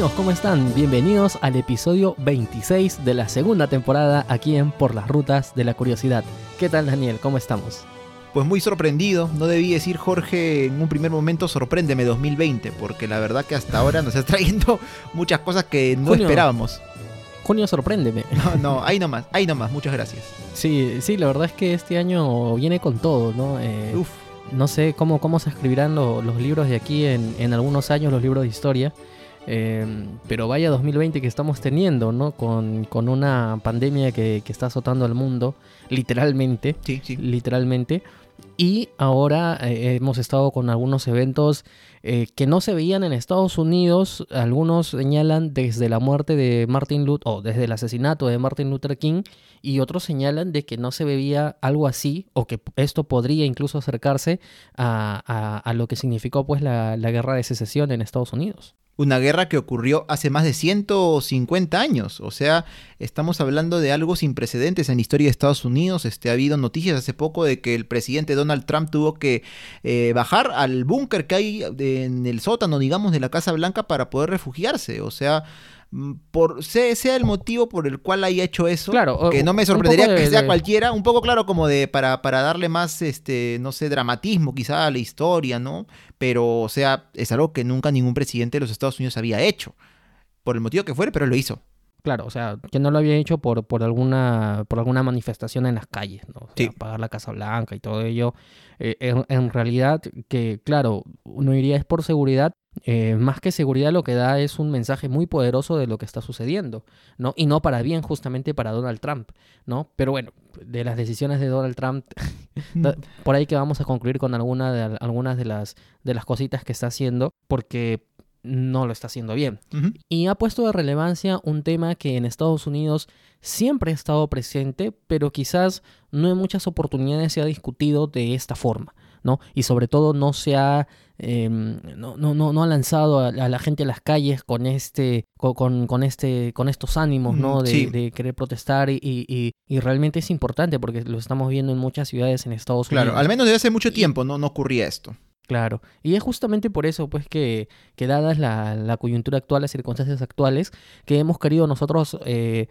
Amigos, ¿cómo están? Bienvenidos al episodio 26 de la segunda temporada aquí en Por las Rutas de la Curiosidad. ¿Qué tal Daniel? ¿Cómo estamos? Pues muy sorprendido, no debí decir Jorge en un primer momento sorpréndeme 2020, porque la verdad que hasta ahora nos está trayendo muchas cosas que no Junio. esperábamos. Junio, sorpréndeme. No, no, ahí nomás, ahí nomás, muchas gracias. Sí, sí, la verdad es que este año viene con todo, ¿no? Eh, Uf, no sé cómo, cómo se escribirán lo- los libros de aquí en, en algunos años, los libros de historia. Eh, pero vaya 2020 que estamos teniendo, ¿no? Con, con una pandemia que, que está azotando al mundo, literalmente. sí, sí. literalmente. Y ahora eh, hemos estado con algunos eventos eh, que no se veían en Estados Unidos. Algunos señalan desde la muerte de Martin Luther, o desde el asesinato de Martin Luther King, y otros señalan de que no se veía algo así, o que esto podría incluso acercarse a, a- a lo que significó pues la, la guerra de secesión en Estados Unidos. Una guerra que ocurrió hace más de 150 años. O sea, estamos hablando de algo sin precedentes en la historia de Estados Unidos. Este, ha habido noticias hace poco de que el presidente Donald Trump tuvo que eh, bajar al búnker que hay en el sótano, digamos, de la Casa Blanca para poder refugiarse. O sea, por sea, sea el motivo por el cual haya hecho eso, Claro, que no me sorprendería de- que sea de- cualquiera, un poco claro como de para, para darle más, este, no sé, dramatismo quizá a la historia, ¿no? Pero, o sea, es algo que nunca ningún presidente de los Estados Unidos había hecho. Por el motivo que fuere, pero lo hizo. Claro, o sea, que no lo había hecho por, por alguna por alguna manifestación en las calles, ¿no? O sea, Sí. apagar la Casa Blanca y todo ello. Eh, en, en realidad, que claro, uno diría es por seguridad, eh, más que seguridad lo que da es un mensaje muy poderoso de lo que está sucediendo, ¿no? Y no para bien, justamente para Donald Trump, ¿no? Pero bueno, de las decisiones de Donald Trump, da- por ahí que vamos a concluir con alguna de, algunas de las, de las cositas que está haciendo, porque no lo está haciendo bien. Y ha puesto de relevancia un tema que en Estados Unidos siempre ha estado presente, pero quizás no en muchas oportunidades se ha discutido de esta forma, ¿no? Y sobre todo no se ha, em, no, no, no, ha lanzado a, a la gente a las calles con este, co- con, con este, con estos ánimos, ¿no? De, sí. de querer protestar y, y- realmente es importante porque lo estamos viendo en muchas ciudades en Estados Claro, Unidos. al menos desde hace mucho tiempo no, no ocurría esto. Claro, y es justamente por eso, pues, que, que dadas la, la coyuntura actual, las circunstancias actuales, que hemos querido nosotros eh,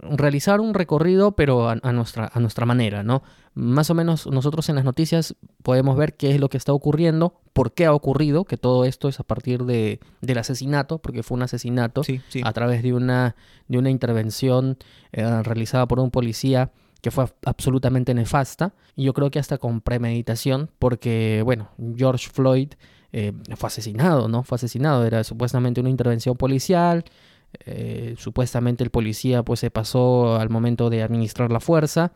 realizar un recorrido, pero a, a nuestra, a nuestra manera, ¿no? Más o menos nosotros en las noticias podemos ver qué es lo que está ocurriendo, por qué ha ocurrido, que todo esto es a partir de, del asesinato, porque fue un asesinato Sí, sí. a través de una, de una intervención eh, realizada por un policía que fue absolutamente nefasta. Y yo creo que hasta con premeditación, porque, bueno, George Floyd eh, fue asesinado, ¿no? Fue asesinado, era supuestamente una intervención policial. Eh, supuestamente el policía pues se pasó al momento de administrar la fuerza.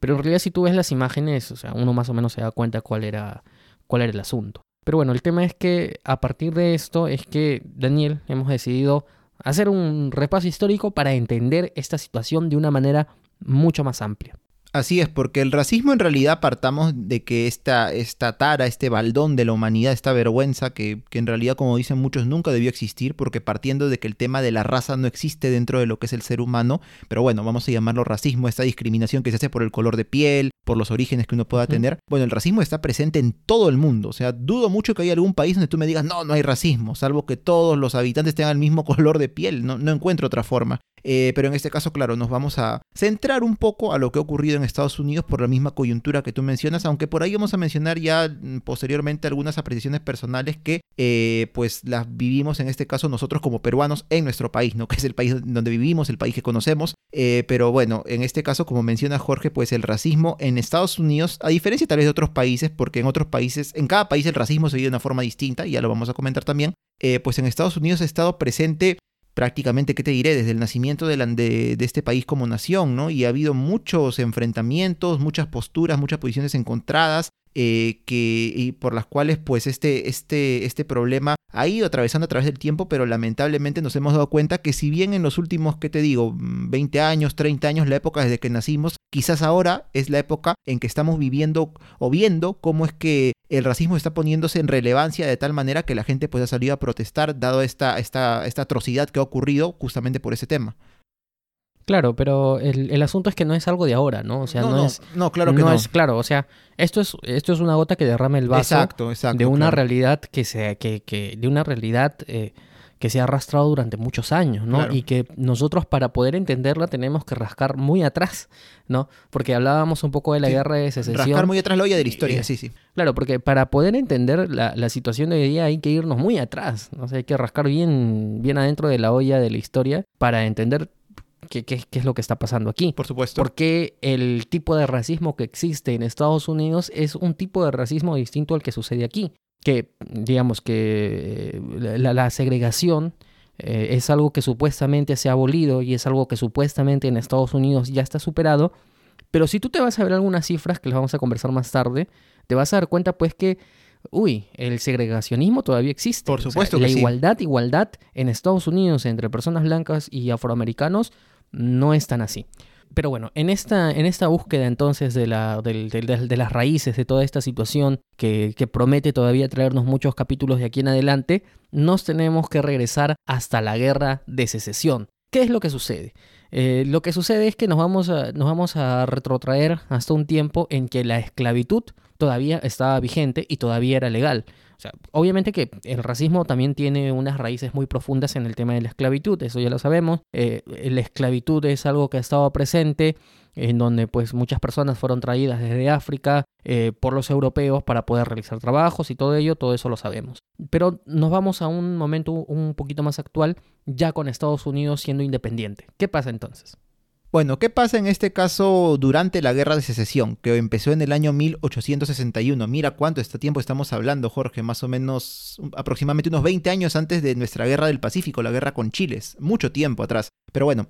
Pero en realidad si tú ves las imágenes, o sea, uno más o menos se da cuenta cuál era, cuál era el asunto. Pero bueno, el tema es que a partir de esto es que Daniel hemos decidido hacer un repaso histórico para entender esta situación de una manera mucho más amplia. Así es, porque el racismo en realidad partamos de que esta, esta tara, este baldón de la humanidad, esta vergüenza que, que en realidad, como dicen muchos, nunca debió existir, porque partiendo de que el tema de la raza no existe dentro de lo que es el ser humano, pero bueno, vamos a llamarlo racismo, esta discriminación que se hace por el color de piel, por los orígenes que uno pueda tener. Bueno, el racismo está presente en todo el mundo, o sea, dudo mucho que haya algún país donde tú me digas, no, no hay racismo, salvo que todos los habitantes tengan el mismo color de piel, no, no encuentro otra forma. Eh, pero en este caso, claro, nos vamos a centrar un poco a lo que ha ocurrido en Estados Unidos por la misma coyuntura que tú mencionas, aunque por ahí vamos a mencionar ya mm, posteriormente algunas apreciaciones personales que eh, pues las vivimos en este caso nosotros como peruanos en nuestro país, ¿no? Que es el país donde vivimos, el país que conocemos. Eh, pero bueno, en este caso, como menciona Jorge, pues el racismo en Estados Unidos, a diferencia tal vez de otros países, porque en otros países, en cada país el racismo se vive de una forma distinta, y ya lo vamos a comentar también, pues en Estados Unidos ha estado presente prácticamente, ¿qué te diré? Desde el nacimiento de, la- de- este país como nación, ¿no? Y ha habido muchos enfrentamientos, muchas posturas, muchas posiciones encontradas, eh, que, y por las cuales pues este, este, este problema ha ido atravesando a través del tiempo, pero lamentablemente nos hemos dado cuenta que si bien en los últimos, ¿qué te digo? 20 años, 30 años, la época desde que nacimos, quizás ahora es la época en que estamos viviendo o viendo cómo es que el racismo está poniéndose en relevancia de tal manera que la gente pues ha salido a protestar dado esta, esta, esta atrocidad que ha ocurrido justamente por ese tema. Claro, pero el, el asunto es que no es algo de ahora, ¿no? O sea, no, es... no, claro que no no. es claro, o sea, esto es, esto es una gota que derrama el vaso exacto, exacto. de una claro. realidad que se, que, que, de una realidad eh, que se ha arrastrado durante muchos años, ¿no? Claro. Y que nosotros para poder entenderla tenemos que rascar muy atrás, ¿no? Porque hablábamos un poco de la Sí, guerra de secesión. Rascar muy atrás la olla de la historia, Eh, sí, sí. Claro, porque para poder entender la, la situación de hoy día hay que irnos muy atrás, ¿no? O sea, hay que rascar bien, bien adentro de la olla de la historia para entender qué, qué- qué es lo que está pasando aquí. Por supuesto. Porque el tipo de racismo que existe en Estados Unidos es un tipo de racismo distinto al que sucede aquí. Que, digamos, que eh, la, la segregación eh, es algo que supuestamente se ha abolido y es algo que supuestamente en Estados Unidos ya está superado. Pero si tú te vas a ver algunas cifras, que las vamos a conversar más tarde, te vas a dar cuenta pues que, uy, el segregacionismo todavía existe. Por O sea, supuesto que la sí. igualdad, igualdad en Estados Unidos entre personas blancas y afroamericanos no es tan así. Pero bueno, en esta, en esta búsqueda entonces de, la, del- de las raíces de toda esta situación que, que promete todavía traernos muchos capítulos de aquí en adelante, nos tenemos que regresar hasta la guerra de secesión. ¿Qué es lo que sucede? Eh, lo que sucede es que nos vamos, a, nos vamos a retrotraer hasta un tiempo en que la esclavitud todavía estaba vigente y todavía era legal. Obviamente que el racismo también tiene unas raíces muy profundas en el tema de la esclavitud, eso ya lo sabemos. Eh, la esclavitud es algo que ha estado presente, en donde pues muchas personas fueron traídas desde África eh, por los europeos para poder realizar trabajos y todo ello, todo eso lo sabemos. Pero nos vamos a un momento un poquito más actual, ya con Estados Unidos siendo independiente. ¿Qué pasa entonces? Bueno, ¿qué pasa en este caso durante la guerra de secesión, que empezó en el año 1861? Mira cuánto este tiempo estamos hablando, Jorge, más o menos aproximadamente unos 20 años antes de nuestra guerra del Pacífico, la guerra con Chile, mucho tiempo atrás. Pero bueno,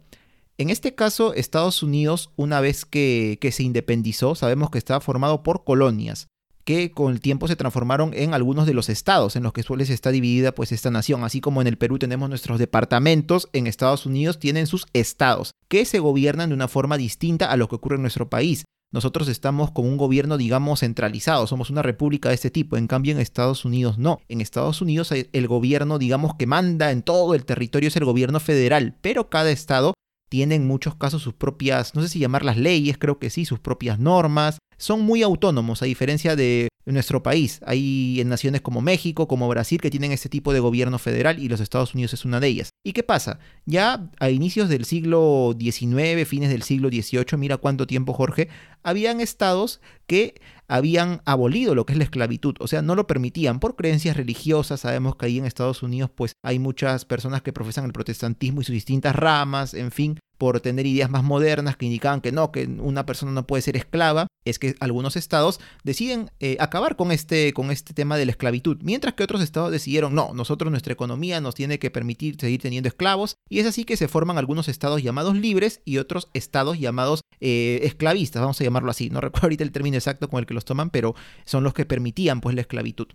en este caso, Estados Unidos, una vez que, que se independizó, sabemos que estaba formado por colonias que con el tiempo se transformaron en algunos de los estados en los que suele está dividida pues esta nación, así como en el Perú tenemos nuestros departamentos, en Estados Unidos tienen sus estados, que se gobiernan de una forma distinta a lo que ocurre en nuestro país. Nosotros estamos con un gobierno, digamos, centralizado, somos una república de este tipo, en cambio en Estados Unidos no. En Estados Unidos el gobierno, digamos, que manda en todo el territorio es el gobierno federal, pero cada estado tiene en muchos casos sus propias, no sé si llamarlas leyes, creo que sí, sus propias normas, son muy autónomos a diferencia de nuestro país. Hay en naciones como México, como Brasil, que tienen este tipo de gobierno federal y los Estados Unidos es una de ellas. ¿Y qué pasa? Ya a inicios del siglo XIX, fines del siglo XVIII, mira cuánto tiempo Jorge, habían estados que habían abolido lo que es la esclavitud, o sea, no lo permitían por creencias religiosas. Sabemos que ahí en Estados Unidos pues hay muchas personas que profesan el protestantismo y sus distintas ramas, en fin, por tener ideas más modernas que indicaban que no, que una persona no puede ser esclava, es que algunos estados deciden eh, acabar con este, con este tema de la esclavitud, mientras que otros estados decidieron, no, nosotros nuestra economía nos tiene que permitir seguir teniendo esclavos, y es así que se forman algunos estados llamados libres y otros estados llamados eh, esclavistas, vamos a llamarlo así, no recuerdo ahorita el término exacto con el que los toman, pero son los que permitían pues la esclavitud.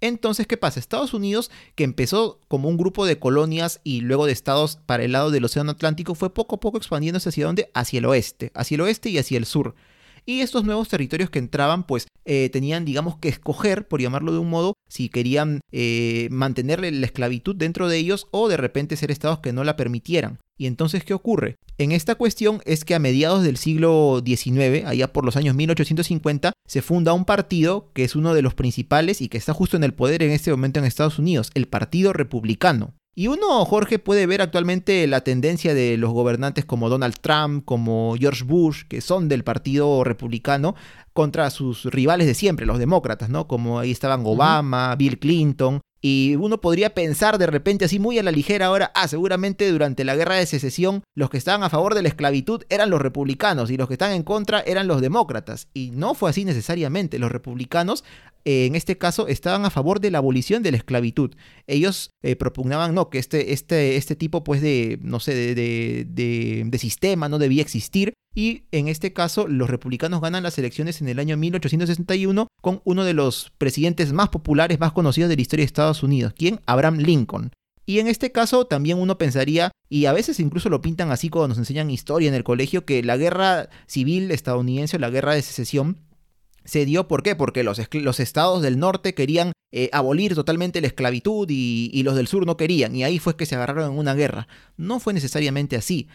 Entonces, ¿qué pasa? Estados Unidos, que empezó como un grupo de colonias y luego de estados para el lado del Océano Atlántico, fue poco a poco expandiéndose hacia dónde? Hacia el oeste, hacia el oeste y hacia el sur. Y estos nuevos territorios que entraban, pues eh, tenían, digamos, que escoger, por llamarlo de un modo, si querían eh, mantener la esclavitud dentro de ellos o de repente ser estados que no la permitieran. Y entonces, ¿qué ocurre? En esta cuestión es que a mediados del siglo XIX, allá por los años 1850, se funda un partido que es uno de los principales y que está justo en el poder en este momento en Estados Unidos, el Partido Republicano. Y uno, Jorge, puede ver actualmente la tendencia de los gobernantes como Donald Trump, como George Bush, que son del Partido Republicano, contra sus rivales de siempre, los demócratas, ¿no? Como ahí estaban Obama, Bill Clinton. Y uno podría pensar de repente así muy a la ligera ahora, ah, seguramente durante la guerra de secesión los que estaban a favor de la esclavitud eran los republicanos y los que están en contra eran los demócratas. Y no fue así necesariamente. Los republicanos, en este caso, estaban a favor de la abolición de la esclavitud. Ellos eh, propugnaban, no, que este, este, este tipo, pues, de, no sé, de, de, de, de sistema no debía existir. Y en este caso, los republicanos ganan las elecciones en el año 1861 con uno de los presidentes más populares, más conocidos de la historia de Estados Unidos, quien Abraham Lincoln. Y en este caso también uno pensaría, y a veces incluso lo pintan así cuando nos enseñan historia en el colegio, que la guerra civil estadounidense o la guerra de secesión se dio, ¿por qué? Porque los, los estados del norte querían eh, abolir totalmente la esclavitud y, los del sur no querían, y ahí fue que se agarraron en una guerra. No fue necesariamente así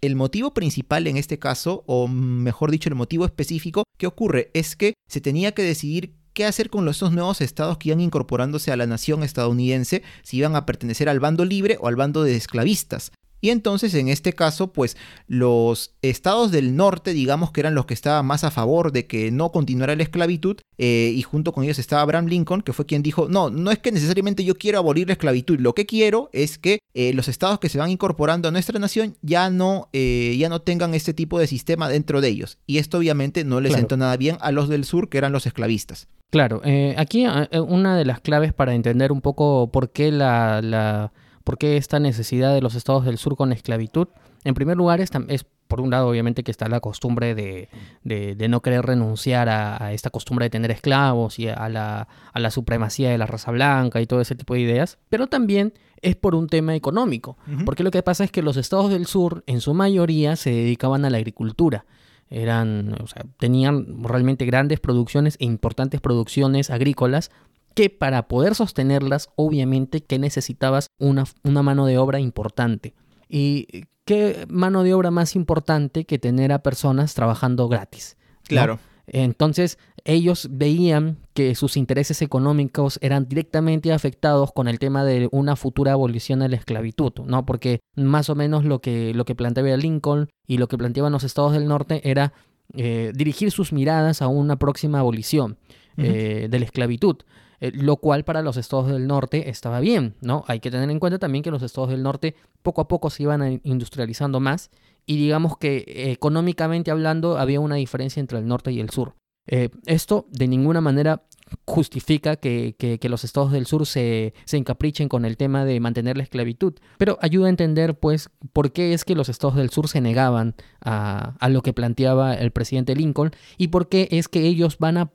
el motivo principal en este caso, o mejor dicho, el motivo específico que ocurre es que se tenía que decidir qué hacer con estos nuevos estados que iban incorporándose a la nación estadounidense, si iban a pertenecer al bando libre o al bando de esclavistas. Y entonces en este caso, pues los estados del norte, digamos que eran los que estaban más a favor de que no continuara la esclavitud, eh, y junto con ellos estaba Abraham Lincoln, que fue quien dijo, no, no es que necesariamente yo quiero abolir la esclavitud, lo que quiero es que eh, los estados que se van incorporando a nuestra nación ya no, eh, ya no tengan este tipo de sistema dentro de ellos. Y esto obviamente no les sentó nada bien a los del sur, que eran los esclavistas. Claro, aquí una de las claves para entender un poco por qué la ¿Por qué esta necesidad de los estados del sur con esclavitud? En primer lugar, es, es por un lado, obviamente, que está la costumbre de, de, no querer renunciar a, esta costumbre de tener esclavos y a la, a la, supremacía de la raza blanca y todo ese tipo de ideas, pero también es por un tema económico, porque lo que pasa es que los estados del sur, en su mayoría, se dedicaban a la agricultura. Eran, o sea, tenían realmente grandes producciones e importantes producciones agrícolas que para poder sostenerlas, obviamente que necesitabas una, una mano de obra importante. ¿Y qué mano de obra más importante que tener a personas trabajando gratis? Claro. Entonces, ellos veían que sus intereses económicos eran directamente afectados con el tema de una futura abolición de la esclavitud, ¿no? Porque más o menos lo que, lo que planteaba Lincoln y lo que planteaban los estados del norte era eh, dirigir sus miradas a una próxima abolición eh, de la esclavitud. Eh, lo cual para los estados del norte estaba bien, ¿no? Hay que tener en cuenta también que los estados del norte poco a poco se iban industrializando más y digamos que económicamente hablando había una diferencia entre el norte y el sur. Eh, esto de ninguna manera justifica que, los estados del sur se, encaprichen con el tema de mantener la esclavitud, pero ayuda a entender pues por qué es que los estados del sur se negaban a, a lo que planteaba el presidente Lincoln y por qué es que ellos van a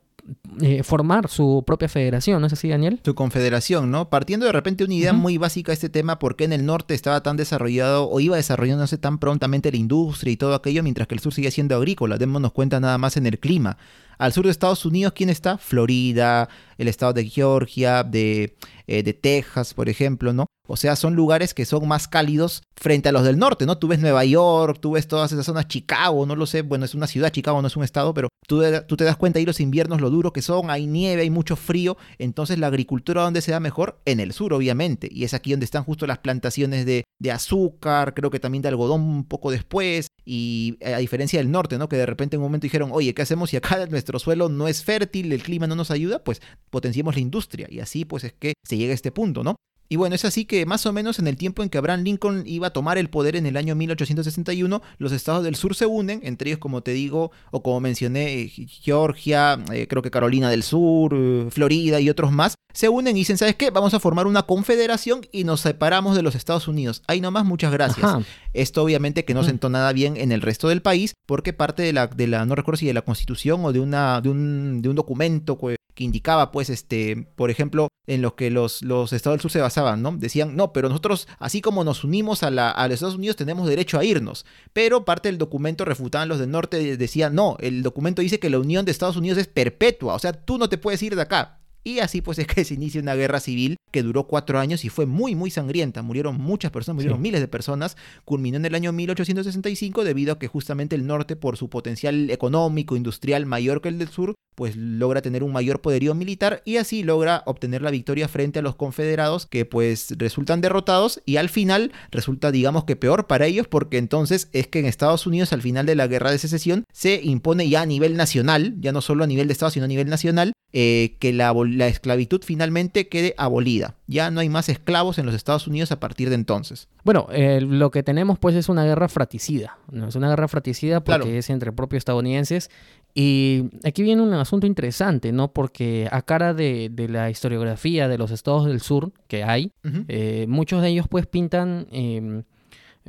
eh, formar su propia federación, ¿no es así, Daniel? Su confederación, ¿no? Partiendo de repente una idea muy básica de este tema, por qué en el norte estaba tan desarrollado o iba desarrollándose tan prontamente la industria y todo aquello, mientras que el sur sigue siendo agrícola. Démonos cuenta nada más en el clima. Al sur de Estados Unidos, ¿quién está? Florida, el estado de Georgia, de, eh, de Texas, por ejemplo, ¿no? O sea, son lugares que son más cálidos frente a los del norte, ¿no? Tú ves Nueva York, tú ves todas esas zonas, Chicago, no lo sé, bueno, es una ciudad, Chicago no es un estado, pero tú, te das cuenta ahí los inviernos, lo duro que son, hay nieve, hay mucho frío, entonces la agricultura donde se da mejor, en el sur, obviamente, y es aquí donde están justo las plantaciones de, de azúcar, creo que también de algodón un poco después, y eh, a diferencia del norte, ¿no? Que de repente en un momento dijeron, oye, ¿qué hacemos si acá nuestro suelo no es fértil, el clima no nos ayuda? Pues potenciemos la industria, y así pues es que se llega a este punto, ¿no? Y bueno, es así que más o menos en el tiempo en que Abraham Lincoln iba a tomar el poder en el año 1861, los estados del sur se unen, entre ellos, como te digo, o como mencioné, Georgia, eh, creo que Carolina del Sur, eh, Florida y otros más, se unen y dicen, ¿sabes qué? Vamos a formar una confederación y nos separamos de los Estados Unidos. Ahí nomás, muchas gracias. Esto obviamente que no sentó nada bien en el resto del país, porque parte de la, de la no recuerdo si de la constitución o de, una, de, un, de un documento que indicaba, pues, este, por ejemplo, en los que los, los estados del sur se basaban, ¿no? Decían, no, pero nosotros, así como nos unimos a, la, a los Estados Unidos, tenemos derecho a irnos. Pero parte del documento refutaban los del norte, decían, no, el documento dice que la unión de Estados Unidos es perpetua, o sea, tú no te puedes ir de acá. Y así pues es que se inicia una guerra civil que duró cuatro años y fue muy, muy sangrienta. Murieron muchas personas, murieron miles de personas. Culminó en el año 1865 debido a que justamente el norte, por su potencial económico, industrial mayor que el del sur, pues logra tener un mayor poderío militar y así logra obtener la victoria frente a los confederados que pues resultan derrotados y al final resulta digamos que peor para ellos porque entonces es que en Estados Unidos al final de la guerra de secesión se impone ya a nivel nacional, ya no solo a nivel de Estado sino a nivel nacional, eh, que la, la, esclavitud finalmente quede abolida. Ya no hay más esclavos en los Estados Unidos a partir de entonces. Bueno, eh, lo que tenemos pues es una guerra fratricida. ¿no? Es una guerra fratricida porque es entre propios estadounidenses y aquí viene un asunto interesante, ¿no? Porque a cara de, la historiografía de los estados del sur que hay, eh, muchos de ellos pues pintan... Em,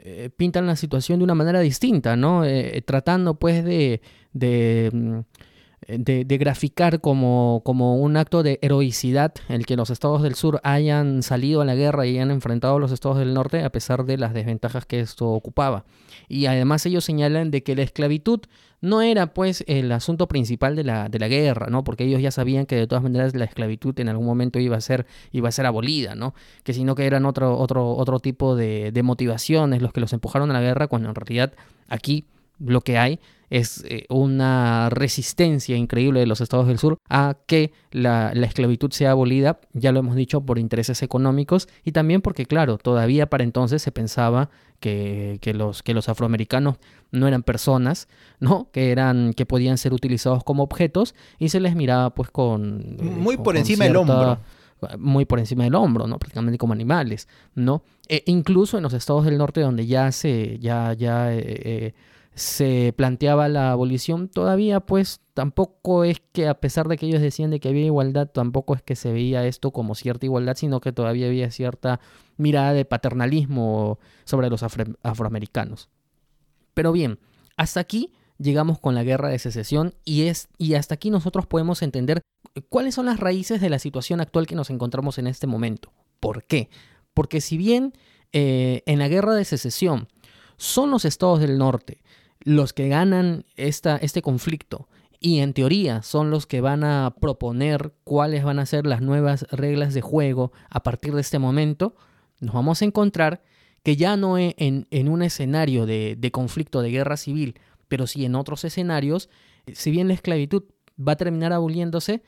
eh, pintan la situación de una manera distinta, ¿no? Eh, tratando pues de, de, de, graficar como, como, un acto de heroicidad el que los estados del sur hayan salido a la guerra y hayan enfrentado a los estados del norte a pesar de las desventajas que esto ocupaba. Y además ellos señalan de que la esclavitud no era pues el asunto principal de la, de la guerra, ¿no? Porque ellos ya sabían que de todas maneras la esclavitud en algún momento iba a ser, iba a ser abolida, ¿no? Que sino que eran otro, otro, otro tipo de motivaciones los que los empujaron a la guerra, cuando en realidad aquí lo que hay es eh, una resistencia increíble de los estados del sur a que la, esclavitud sea abolida, ya lo hemos dicho, por intereses económicos y también porque, claro, todavía para entonces se pensaba que, los, que los afroamericanos no eran personas, ¿no? Que eran, que podían ser utilizados como objetos y se les miraba pues con... Eh, Muy por encima del hombro muy por encima del hombro, ¿no? Prácticamente como animales, ¿no? E incluso en los estados del norte donde ya se, ya, ya eh, eh, se planteaba la abolición, todavía pues tampoco es que a pesar de que ellos decían de que había igualdad, tampoco es que se veía esto como cierta igualdad, sino que todavía había cierta mirada de paternalismo sobre los afroamericanos. Pero bien, hasta aquí llegamos con la guerra de secesión y, es, y hasta aquí nosotros podemos entender cuáles son las raíces de la situación actual que nos encontramos en este momento. ¿Por qué? Porque si bien eh, en la guerra de secesión son los estados del norte los que ganan esta, este conflicto y en teoría son los que van a proponer cuáles van a ser las nuevas reglas de juego a partir de este momento, nos vamos a encontrar que ya no e, en, en un escenario de, de conflicto de guerra civil, pero sí en otros escenarios, si bien la esclavitud va a terminar aboliéndose,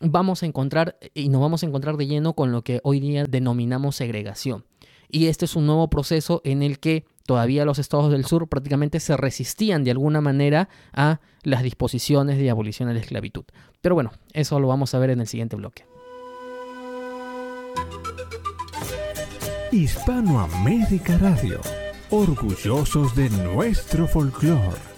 vamos a encontrar y nos vamos a encontrar de lleno con lo que hoy día denominamos segregación. Y este es un nuevo proceso en el que todavía los estados del sur prácticamente se resistían de alguna manera a las disposiciones de abolición de la esclavitud. Pero bueno, eso lo vamos a ver en el siguiente bloque. Hispanoamérica Radio, orgullosos de nuestro folclore.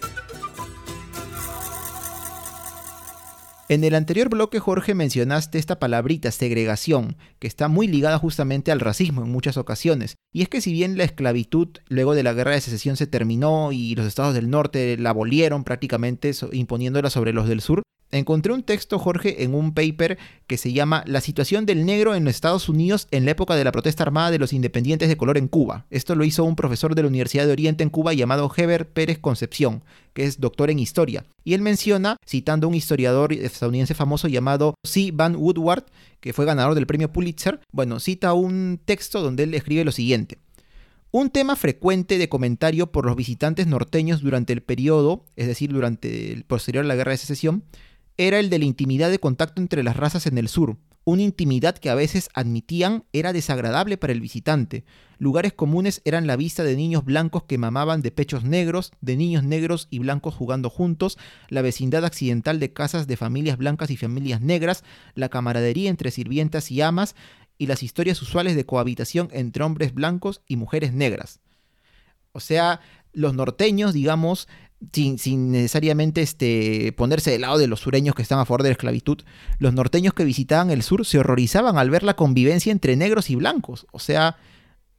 En el anterior bloque, Jorge, mencionaste esta palabrita, segregación, que está muy ligada justamente al racismo en muchas ocasiones. Y es que si bien la esclavitud luego de la guerra de secesión se terminó y los estados del norte la abolieron prácticamente imponiéndola sobre los del sur, Encontré un texto, Jorge, en un paper que se llama La situación del negro en Estados Unidos en la época de la protesta armada de los independientes de color en Cuba. Esto lo hizo un profesor de la Universidad de Oriente en Cuba llamado Heber Pérez Concepción, que es doctor en historia. Y él menciona, citando a un historiador estadounidense famoso llamado C. Van Woodward, que fue ganador del premio Pulitzer, bueno, cita un texto donde él escribe lo siguiente. Un tema frecuente de comentario por los visitantes norteños durante el periodo, es decir, durante el posterior a la Guerra de Secesión, era el de la intimidad de contacto entre las razas en el sur, una intimidad que a veces admitían era desagradable para el visitante. Lugares comunes eran la vista de niños blancos que mamaban de pechos negros, de niños negros y blancos jugando juntos, la vecindad accidental de casas de familias blancas y familias negras, la camaradería entre sirvientas y amas, y las historias usuales de cohabitación entre hombres blancos y mujeres negras. O sea, los norteños, digamos, sin, necesariamente este, ponerse del lado de los sureños que están a favor de la esclavitud, los norteños que visitaban el sur se horrorizaban al ver la convivencia entre negros y blancos. O sea,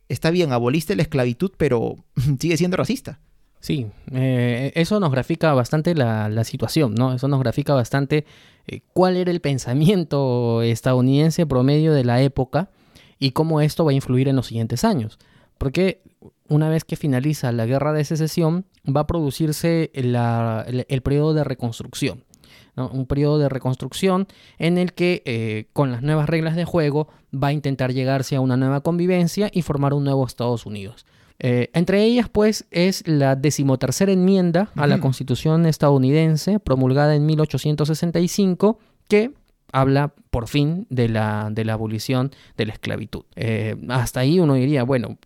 está bien, aboliste la esclavitud, pero sigue siendo racista. Sí, eh, eso nos grafica bastante la, situación, ¿no? Eso nos grafica bastante eh, cuál era el pensamiento estadounidense promedio de la época y cómo esto va a influir en los siguientes años. Porque una vez que finaliza la guerra de secesión, va a producirse el, periodo de reconstrucción. Un periodo de reconstrucción en el que, eh, con las nuevas reglas de juego, va a intentar llegarse a una nueva convivencia y formar un nuevo Estados Unidos. Eh, entre ellas, pues, es la decimotercera enmienda a la Constitución estadounidense, promulgada en 1865, que habla por fin de la, de la abolición de la esclavitud. Eh, hasta ahí uno diría, bueno,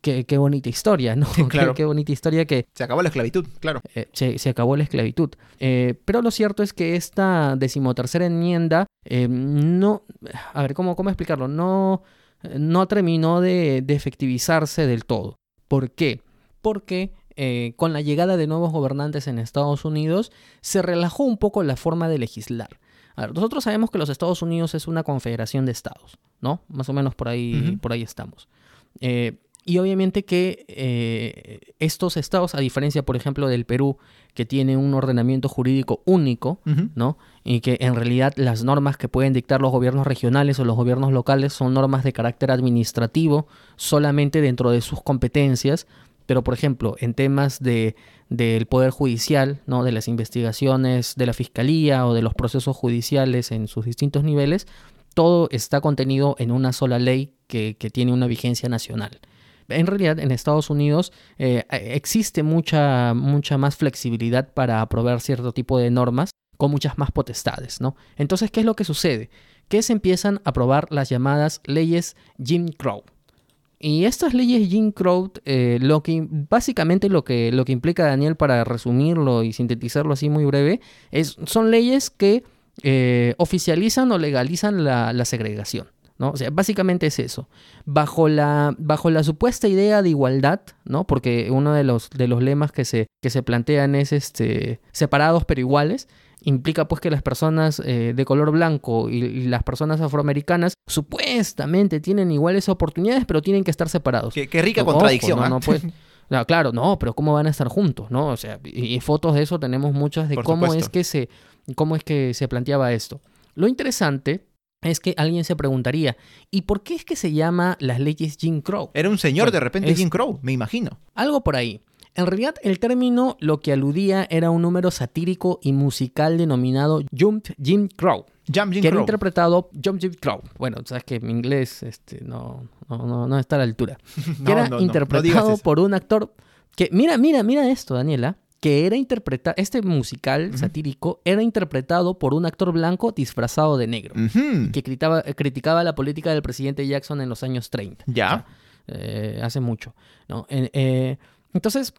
Qué, bonita historia, ¿no? claro. qué, bonita historia que... Se acabó la esclavitud, claro. Eh, se, acabó la esclavitud. Eh, pero lo cierto es que esta decimotercera enmienda eh, no... A ver, ¿cómo, cómo explicarlo? No, no terminó de, efectivizarse del todo. ¿Por qué? Porque con la llegada de nuevos gobernantes en Estados Unidos se relajó un poco la forma de legislar. A ver, nosotros sabemos que los Estados Unidos es una confederación de estados, ¿no? Más o menos por ahí, por ahí estamos. Y obviamente que eh, estos estados, a diferencia, por ejemplo, del Perú, que tiene un ordenamiento jurídico único, ¿no? Y que en realidad las normas que pueden dictar los gobiernos regionales o los gobiernos locales son normas de carácter administrativo solamente dentro de sus competencias. Pero, por ejemplo, en temas de, del Poder Judicial, ¿no? de las investigaciones de la Fiscalía o de los procesos judiciales en sus distintos niveles, todo está contenido en una sola ley que, que tiene una vigencia nacional. En realidad, en Estados Unidos eh, existe mucha, mucha más flexibilidad para aprobar cierto tipo de normas con muchas más potestades, ¿no? Entonces, ¿qué es lo que sucede? Que se empiezan a aprobar las llamadas leyes Jim Crow. Y estas leyes Jim Crow, eh, lo que, básicamente lo que, lo que implica Daniel, para resumirlo y sintetizarlo así muy breve, es, son leyes que eh, oficializan o legalizan la, segregación. ¿No? O sea, básicamente es eso. Bajo la, bajo la supuesta idea de igualdad, ¿no? Porque uno de los, de los lemas que se, que se plantean es este, separados pero iguales implica pues que las personas eh, de color blanco y, las personas afroamericanas supuestamente tienen iguales oportunidades, pero tienen que estar separados. Qué, rica contradicción. no, ¿ah? claro, no, pero ¿cómo van a estar juntos? ¿no? O sea, y, fotos de eso tenemos muchas de cómo es, que se, cómo es que se planteaba esto. Lo interesante es que alguien se preguntaría, ¿y por qué es que se llama las leyes Jim Crow? Era un señor de repente Jim Crow, me imagino. Algo por ahí. En realidad, el término lo que aludía era un número satírico y musical denominado Jump Jim Crow. Jump Jim que era interpretado Jump Jim Crow. Bueno, sabes que mi inglés este, no, no, no, está a la altura. que era interpretado por un actor que, mira, mira, mira esto, Daniela que era interpretado, este musical satírico era interpretado por un actor blanco disfrazado de negro, que criticaba, criticaba la política del presidente Jackson en los años 30. Ya. Eh, hace mucho. ¿no? Eh, entonces,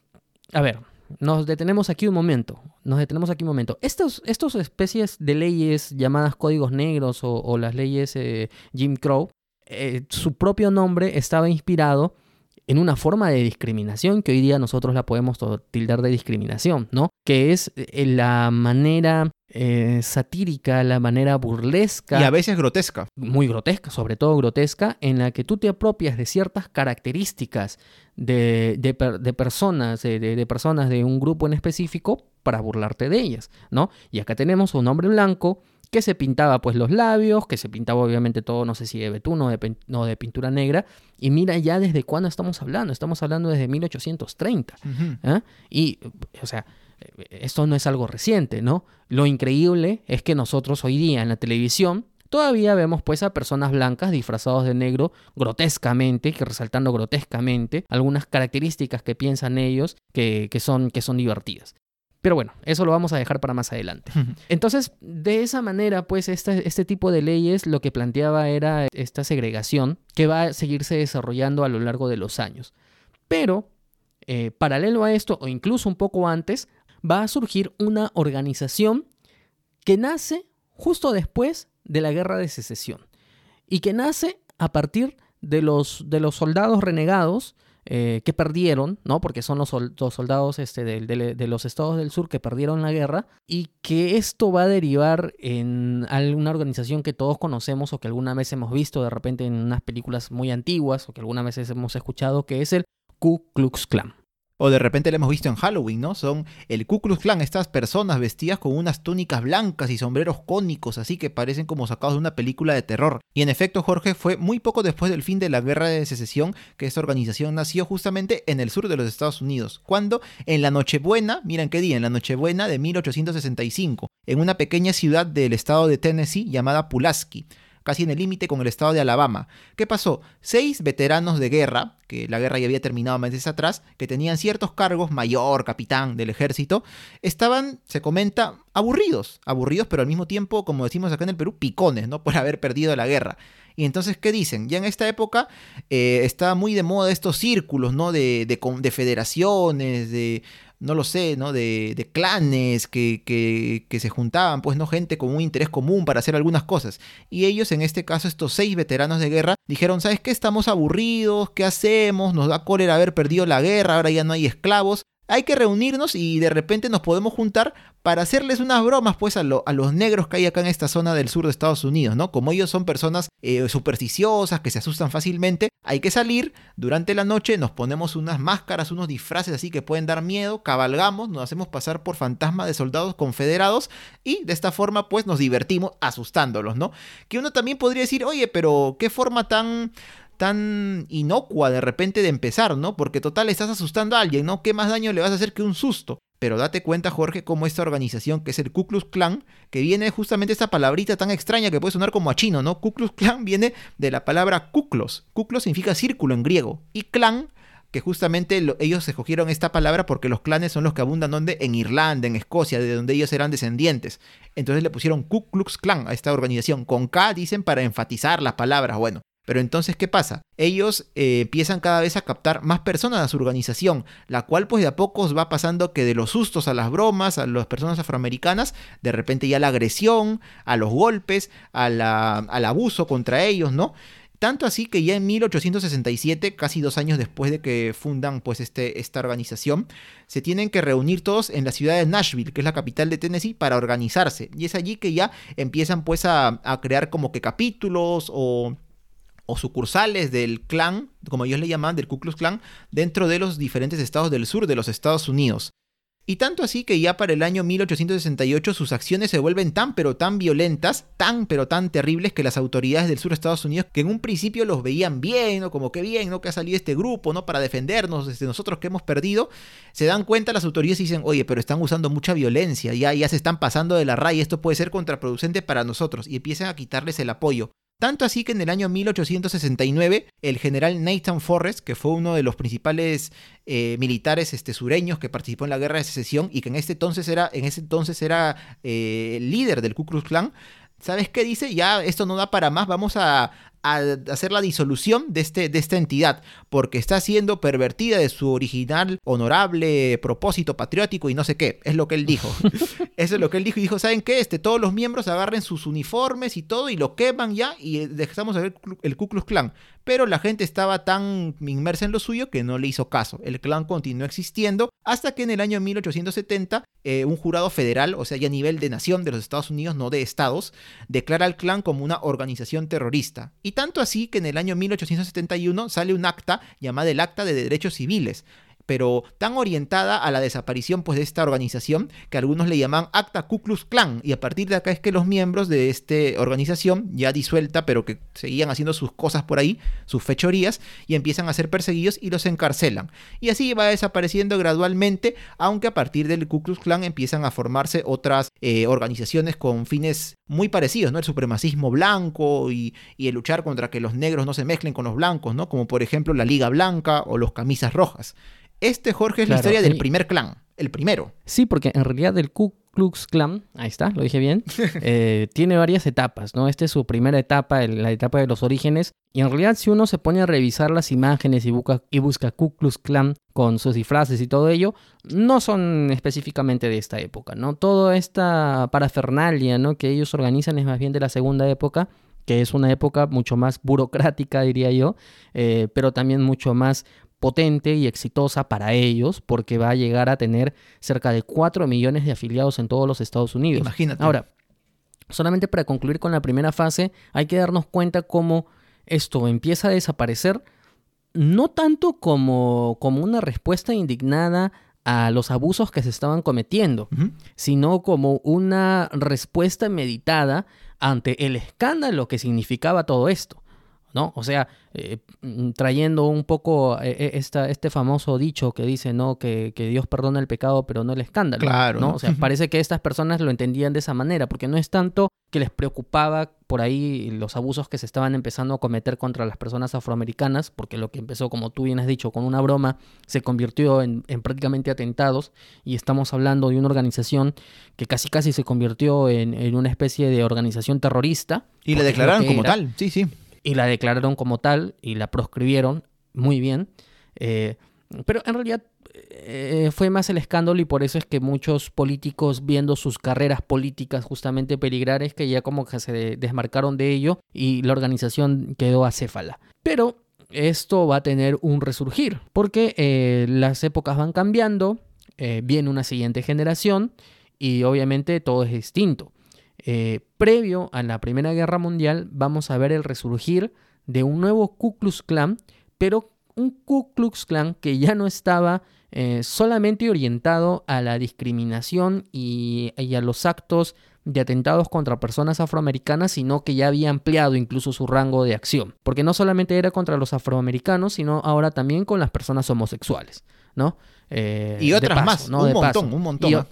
a ver, nos detenemos aquí un momento. Nos detenemos aquí un momento. Estas estos especies de leyes llamadas códigos negros o, las leyes eh, Jim Crow, su propio nombre estaba inspirado en una forma de discriminación que hoy día nosotros la podemos tildar de discriminación, ¿no? Que es eh, la manera eh, satírica, la manera burlesca. Y a veces grotesca. Muy grotesca, sobre todo grotesca, en la que tú te apropias de ciertas características de, de, personas, de, de, personas de un grupo en específico para burlarte de ellas, ¿no? Y acá tenemos a un hombre blanco que se pintaba pues los labios, que se pintaba obviamente todo, no sé si de betún o de, no, de pintura negra, y mira ya desde cuándo estamos hablando, estamos hablando desde 1830, ¿ah? y o sea, esto no es algo reciente, ¿no? Lo increíble es que nosotros hoy día en la televisión todavía vemos pues a personas blancas disfrazados de negro grotescamente, que resaltando grotescamente algunas características que piensan ellos que, que, son, que son divertidas. Pero bueno, eso lo vamos a dejar para más adelante. Entonces, de esa manera, pues este, este tipo de leyes lo que planteaba era esta segregación que va a seguirse desarrollando a lo largo de los años. Pero, eh, paralelo a esto, o incluso un poco antes, va a surgir una organización que nace justo después de la guerra de secesión y que nace a partir de los, de los soldados renegados eh, que perdieron, ¿no? Porque son los, soldados este, de, los estados del sur que perdieron la guerra y que esto va a derivar en alguna organización que todos conocemos o que alguna vez hemos visto de repente en unas películas muy antiguas o que alguna vez hemos escuchado, que es el Ku Klux Klan. O de repente lo hemos visto en Halloween, ¿no? Son el Ku Klux Klan, estas personas vestidas con unas túnicas blancas y sombreros cónicos, así que parecen como sacados de una película de terror. Y en efecto, Jorge, fue muy poco después del fin de la guerra de secesión que esta organización nació justamente en el sur de los Estados Unidos, cuando en la Nochebuena, miren qué día, en la Nochebuena de 1865, en una pequeña ciudad del estado de Tennessee llamada Pulaski, casi en el límite con el estado de Alabama. ¿Qué pasó? Seis veteranos de guerra, que la guerra ya había terminado meses atrás, que tenían ciertos cargos, mayor, capitán del ejército, estaban, se comenta, aburridos, aburridos, pero al mismo tiempo, como decimos acá en el Perú, picones, ¿no? Por haber perdido la guerra. Y entonces, ¿qué dicen? Ya en esta época eh, está muy de moda estos círculos, ¿no? De, de, de federaciones, de no lo sé, ¿no? De, de clanes que, que, que, se juntaban, pues, ¿no? Gente con un interés común para hacer algunas cosas. Y ellos, en este caso, estos seis veteranos de guerra, dijeron, ¿sabes qué? Estamos aburridos, ¿qué hacemos? Nos da cólera haber perdido la guerra, ahora ya no hay esclavos hay que reunirnos y de repente nos podemos juntar para hacerles unas bromas pues a, los negros que hay acá en esta zona del sur de Estados Unidos, ¿no? Como ellos son personas eh, supersticiosas, que se asustan fácilmente, hay que salir durante la noche, nos ponemos unas máscaras, unos disfraces así que pueden dar miedo, cabalgamos, nos hacemos pasar por fantasmas de soldados confederados y de esta forma pues nos divertimos asustándolos, ¿no? Que uno también podría decir, oye, pero qué forma tan tan inocua de repente de empezar, ¿no? Porque total estás asustando a alguien, ¿no? ¿Qué más daño le vas a hacer que un susto? Pero date cuenta, Jorge, cómo esta organización, que es el Ku Klux Klan, que viene justamente esta palabrita tan extraña que puede sonar como a chino, ¿no? Ku Klux Klan viene de la palabra kuklos. Kuklos significa círculo en griego. Y clan que justamente lo- ellos escogieron esta palabra porque los clanes son los que abundan donde en Irlanda, en Escocia, de donde ellos eran descendientes. Entonces le pusieron Ku Klux Klan a esta organización. Con K dicen para enfatizar las palabras. Bueno, pero entonces, ¿qué pasa? Ellos eh, empiezan cada vez a captar más personas a su organización, la cual pues de a pocos va pasando que de los sustos a las bromas, a las personas afroamericanas, de repente ya la agresión, a los golpes, al abuso contra ellos, ¿no? Tanto así que ya en 1867, casi dos años después de que fundan pues este, esta organización, se tienen que reunir todos en la ciudad de Nashville, que es la capital de Tennessee, para organizarse. Y es allí que ya empiezan pues a crear como que capítulos o o sucursales del clan, como ellos le llaman, del Ku Klux Klan, dentro de los diferentes estados del sur de los Estados Unidos. Y tanto así que ya para el año 1868 sus acciones se vuelven tan pero tan violentas, tan pero tan terribles que las autoridades del sur de Estados Unidos, que en un principio los veían bien, ¿no? como que bien, ¿no? que ha salido este grupo, ¿no? para defendernos de nosotros que hemos perdido, se dan cuenta las autoridades y dicen, oye, pero están usando mucha violencia, ya, ya se están pasando de la raya, esto puede ser contraproducente para nosotros, y empiezan a quitarles el apoyo. Tanto así que en el año 1869, el general Nathan Forrest, que fue uno de los principales eh, militares este, sureños que participó en la guerra de secesión y que en, este entonces era, en ese entonces era eh, líder del Ku Klux Klan, ¿sabes qué dice? Ya esto no da para más, vamos a, a hacer la disolución de, este, de esta entidad, porque está siendo pervertida de su original, honorable propósito patriótico y no sé qué. Es lo que él dijo. Eso es lo que él dijo. Y dijo, ¿saben qué? Este, todos los miembros agarren sus uniformes y todo y lo queman ya y dejamos a ver el Ku Klux Klan. Pero la gente estaba tan inmersa en lo suyo que no le hizo caso. El clan continuó existiendo hasta que en el año 1870 eh, un jurado federal, o sea, ya a nivel de nación de los Estados Unidos, no de estados, declara al clan como una organización terrorista. Y tanto así que en el año 1871 sale un acta llamada el Acta de Derechos Civiles, pero tan orientada a la desaparición pues, de esta organización que algunos le llaman Acta Ku Klux Klan. Y a partir de acá es que los miembros de esta organización, ya disuelta, pero que seguían haciendo sus cosas por ahí, sus fechorías, y empiezan a ser perseguidos y los encarcelan. Y así va desapareciendo gradualmente, aunque a partir del Ku Klux Klan empiezan a formarse otras eh, organizaciones con fines muy parecidos, ¿no? El supremacismo blanco y, y, el luchar contra que los negros no se mezclen con los blancos, ¿no? Como por ejemplo la Liga Blanca o los Camisas Rojas. Este, Jorge, es claro, la historia del primer clan, el primero. Sí, porque en realidad el Ku Klux Klan, ahí está, lo dije bien, eh, tiene varias etapas, ¿no? Esta es su primera etapa, la etapa de los orígenes, y en realidad si uno se pone a revisar las imágenes y busca, y busca Ku Klux Klan con sus disfraces y todo ello, no son específicamente de esta época, ¿no? Toda esta parafernalia, ¿no? Que ellos organizan es más bien de la segunda época, que es una época mucho más burocrática, diría yo, eh, pero también mucho más potente y exitosa para ellos porque va a llegar a tener cerca de 4 millones de afiliados en todos los Estados Unidos. Imagínate. Ahora, solamente para concluir con la primera fase, hay que darnos cuenta cómo esto empieza a desaparecer, no tanto como, como una respuesta indignada a los abusos que se estaban cometiendo, uh -huh. sino como una respuesta meditada ante el escándalo que significaba todo esto. ¿No? O sea, eh, trayendo un poco eh, esta, este famoso dicho que dice, ¿no? Que, que, Dios perdona el pecado, pero no el escándalo. Claro. ¿no? O sea, parece que estas personas lo entendían de esa manera, porque no es tanto que les preocupaba por ahí los abusos que se estaban empezando a cometer contra las personas afroamericanas, porque lo que empezó, como tú bien has dicho, con una broma, se convirtió en, en prácticamente atentados, y estamos hablando de una organización que casi casi se convirtió en, en una especie de organización terrorista. Y la declararon como tal, sí, sí y la declararon como tal y la proscribieron muy bien. Eh, pero en realidad eh, fue más el escándalo y por eso es que muchos políticos viendo sus carreras políticas justamente peligrar es que ya como que se desmarcaron de ello y la organización quedó acéfala. Pero esto va a tener un resurgir porque eh, las épocas van cambiando, viene una siguiente generación y obviamente todo es distinto. Eh, previo a la Primera Guerra Mundial vamos a ver el resurgir de un nuevo Ku Klux Klan, pero un Ku Klux Klan que ya no estaba eh, solamente orientado a la discriminación y, y, a los actos de atentados contra personas afroamericanas, sino que ya había ampliado incluso su rango de acción, porque no solamente era contra los afroamericanos, sino ahora también con las personas homosexuales, ¿no? Eh, y otras paso, más, ¿no? un de montón, paso. un montón. Y, más.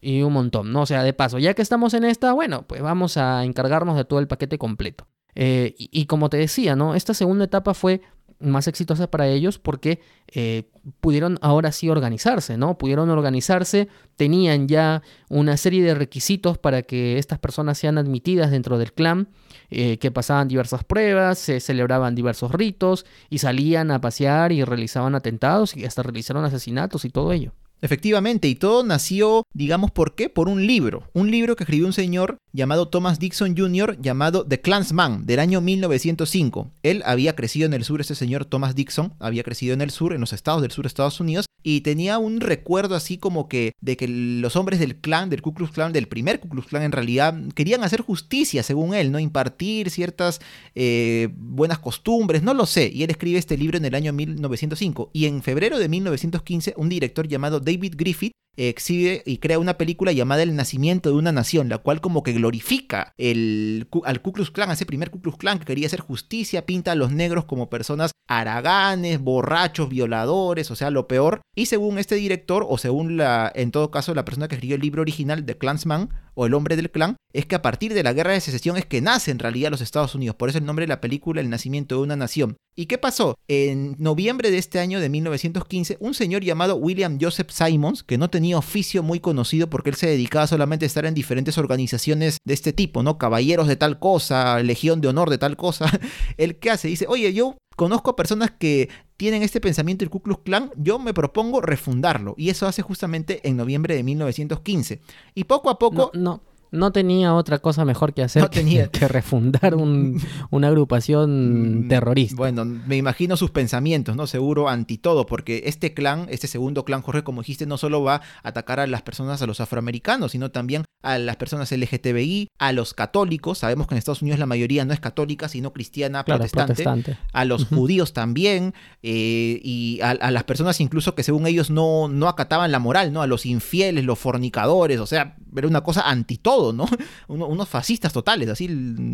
Y un montón, ¿no? O sea, de paso, ya que estamos en esta, bueno, pues vamos a encargarnos de todo el paquete completo. Eh, y, como te decía, ¿no? Esta segunda etapa fue más exitosa para ellos porque eh, pudieron ahora sí organizarse, ¿no? Pudieron organizarse, tenían ya una serie de requisitos para que estas personas sean admitidas dentro del clan, eh, que pasaban diversas pruebas, se celebraban diversos ritos y salían a pasear y realizaban atentados y hasta realizaron asesinatos y todo ello. Efectivamente, y todo nació, digamos, ¿por qué? Por un libro. Un libro que escribió un señor llamado Thomas Dixon Jr., llamado The Clansman, del año 1905. Él había crecido en el sur, ese señor Thomas Dixon, había crecido en el sur, en los estados del sur de Estados Unidos, y tenía un recuerdo así como que de que los hombres del clan, del Ku Klux Klan, del primer Ku Klux Klan en realidad, querían hacer justicia, según él, ¿no? Impartir ciertas eh, buenas costumbres, no lo sé. Y él escribe este libro en el año 1905. Y en febrero de 1915, un director llamado David Griffith exhibe y crea una película llamada El nacimiento de una nación, la cual como que glorifica el, al Ku Klux Klan, ese primer Ku Klux Klan que quería hacer justicia, pinta a los negros como personas haraganes, borrachos, violadores, o sea, lo peor. Y según este director, o según la, en todo caso, la persona que escribió el libro original, The Clansman, o El hombre del clan, es que a partir de la guerra de secesión es que nace en realidad los Estados Unidos. Por eso el nombre de la película, El nacimiento de una nación. ¿Y qué pasó? En noviembre de este año de 1915, un señor llamado William Joseph Simons, que no tenía oficio muy conocido porque él se dedicaba solamente a estar en diferentes organizaciones de este tipo, ¿no? Caballeros de tal cosa, Legión de Honor de tal cosa. ¿El qué hace? Dice, oye, yo conozco a personas que tienen este pensamiento del Ku Klux Klan, yo me propongo refundarlo. Y eso hace justamente en noviembre de 1915. Y poco a poco... no no tenía otra cosa mejor que hacer tenía... que, refundar una agrupación mm, terrorista. Bueno, me imagino sus pensamientos, ¿no? Seguro anti todo, porque este clan, este segundo clan, Jorge, como dijiste, no solo va a atacar a las personas, a los afroamericanos, sino también a las personas LGTBI, a los católicos. Sabemos que en Estados Unidos la mayoría no es católica, sino cristiana, protestante, A los judíos también, eh, y a, las personas incluso que según ellos no, no acataban la moral, ¿no? A los infieles, los fornicadores, o sea, era una cosa anti todo, ¿no? unos fascistas totales, así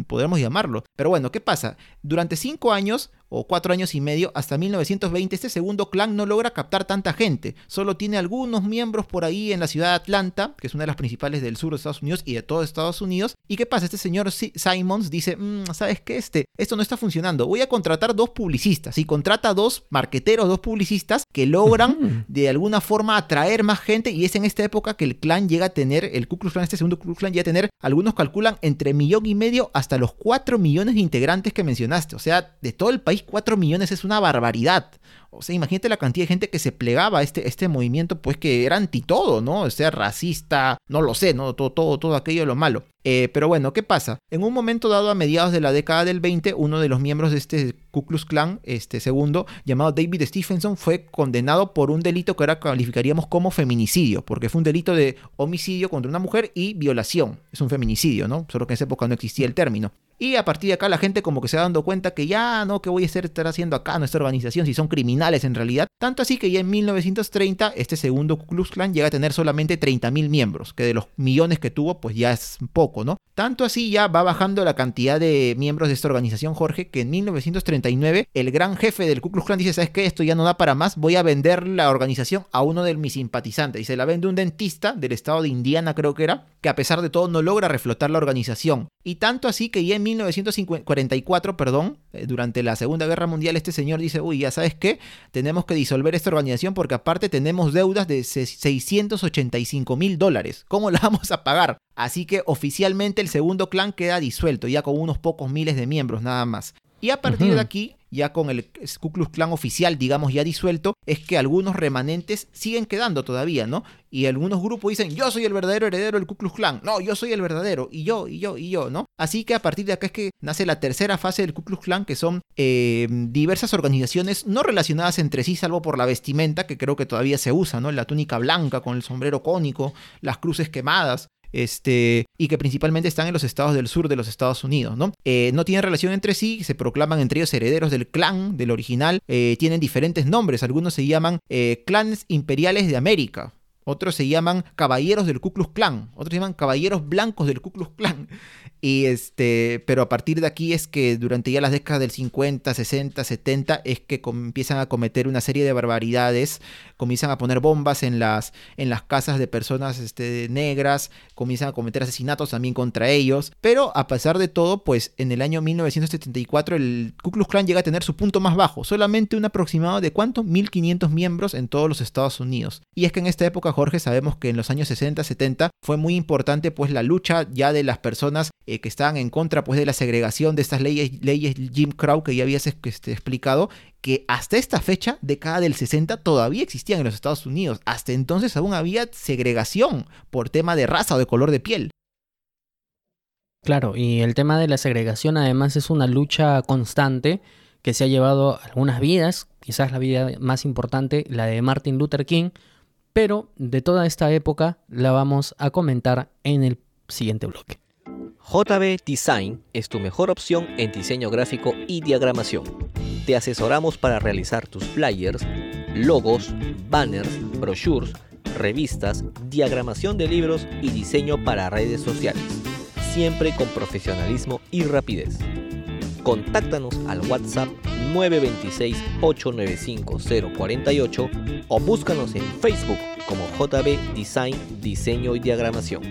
podríamos llamarlo. Pero bueno, ¿qué pasa? Durante cinco años o cuatro años y medio, hasta 1920, este segundo clan no logra captar tanta gente. Solo tiene algunos miembros por ahí en la ciudad de Atlanta, que es una de las principales del sur de Estados Unidos y de todo Estados Unidos. ¿Y qué pasa? Este señor Simons dice, mm, ¿sabes qué? Este, esto no está funcionando. Voy a contratar dos publicistas. Y contrata dos marqueteros, dos publicistas que logran de alguna forma atraer más gente. Y es en esta época que el clan llega a tener, el Ku Klux Klan, este segundo Ku Klux Klan, llega a tener, algunos calculan entre millón y medio hasta los cuatro millones de integrantes que mencionaste. O sea, de todo el país 4 millones es una barbaridad. O sea, imagínate la cantidad de gente que se plegaba a este, este movimiento, pues que era anti todo, ¿no? O sea, racista, no lo sé, ¿no? Todo, todo, todo aquello de lo malo. Eh, pero bueno, ¿qué pasa? En un momento dado, a mediados de la década del 20, uno de los miembros de este Ku Klux Klan, este segundo, llamado David Stephenson, fue condenado por un delito que ahora calificaríamos como feminicidio, porque fue un delito de homicidio contra una mujer y violación. Es un feminicidio, ¿no? Solo que en esa época no existía el término. Y a partir de acá la gente como que se va dando cuenta que ya no, que voy a estar haciendo acá nuestra organización si son criminales en realidad. Tanto así que ya en 1930 este segundo Ku Klux Klan llega a tener solamente 30.000 miembros, que de los millones que tuvo pues ya es poco, ¿no? Tanto así ya va bajando la cantidad de miembros de esta organización, Jorge, que en 1939 el gran jefe del Ku Klux Klan dice, ¿sabes qué? Esto ya no da para más, voy a vender la organización a uno de mis simpatizantes. Y se la vende un dentista del estado de Indiana creo que era, que a pesar de todo no logra reflotar la organización. Y tanto así que ya en 1944, perdón, durante la Segunda Guerra Mundial, este señor dice, uy, ya sabes qué, tenemos que disolver esta organización porque aparte tenemos deudas de 685 mil dólares. ¿Cómo la vamos a pagar? Así que oficialmente el segundo clan queda disuelto, ya con unos pocos miles de miembros nada más. Y a partir de aquí, ya con el Ku Klux Klan oficial, digamos, ya disuelto, es que algunos remanentes siguen quedando todavía, ¿no? Y algunos grupos dicen, yo soy el verdadero heredero del Ku Klux Klan, no, yo soy el verdadero, y yo, y yo, y yo, ¿no? Así que a partir de acá es que nace la tercera fase del Ku Klux Klan, que son eh, diversas organizaciones no relacionadas entre sí, salvo por la vestimenta, que creo que todavía se usa, ¿no? La túnica blanca con el sombrero cónico, las cruces quemadas, este, y que principalmente están en los estados del sur de los Estados Unidos, ¿no? Eh, no tienen relación entre sí, se proclaman entre ellos herederos del clan, del original, eh, tienen diferentes nombres, algunos se llaman eh, clanes imperiales de América, otros se llaman caballeros del Ku Klux Klan, otros se llaman caballeros blancos del Ku Klux Klan. Y este, pero a partir de aquí es que durante ya las décadas del 50, 60, 70 es que empiezan a cometer una serie de barbaridades, comienzan a poner bombas en las, en las casas de personas este, negras, comienzan a cometer asesinatos también contra ellos, pero a pesar de todo, pues en el año 1974 el Ku Klux Klan llega a tener su punto más bajo, solamente un aproximado de cuánto, 1500 miembros en todos los Estados Unidos. Y es que en esta época, Jorge, sabemos que en los años 60, 70 fue muy importante pues la lucha ya de las personas eh, que estaban en contra pues, de la segregación de estas leyes, leyes Jim Crow que ya habías este, explicado, que hasta esta fecha, década del 60, todavía existían en los Estados Unidos. Hasta entonces aún había segregación por tema de raza o de color de piel. Claro, y el tema de la segregación además es una lucha constante que se ha llevado algunas vidas, quizás la vida más importante, la de Martin Luther King, pero de toda esta época la vamos a comentar en el siguiente bloque. JB Design es tu mejor opción en diseño gráfico y diagramación. Te asesoramos para realizar tus flyers, logos, banners, brochures, revistas, diagramación de libros y diseño para redes sociales, siempre con profesionalismo y rapidez. Contáctanos al WhatsApp 926-895-048 o búscanos en Facebook como JB Design Diseño y Diagramación.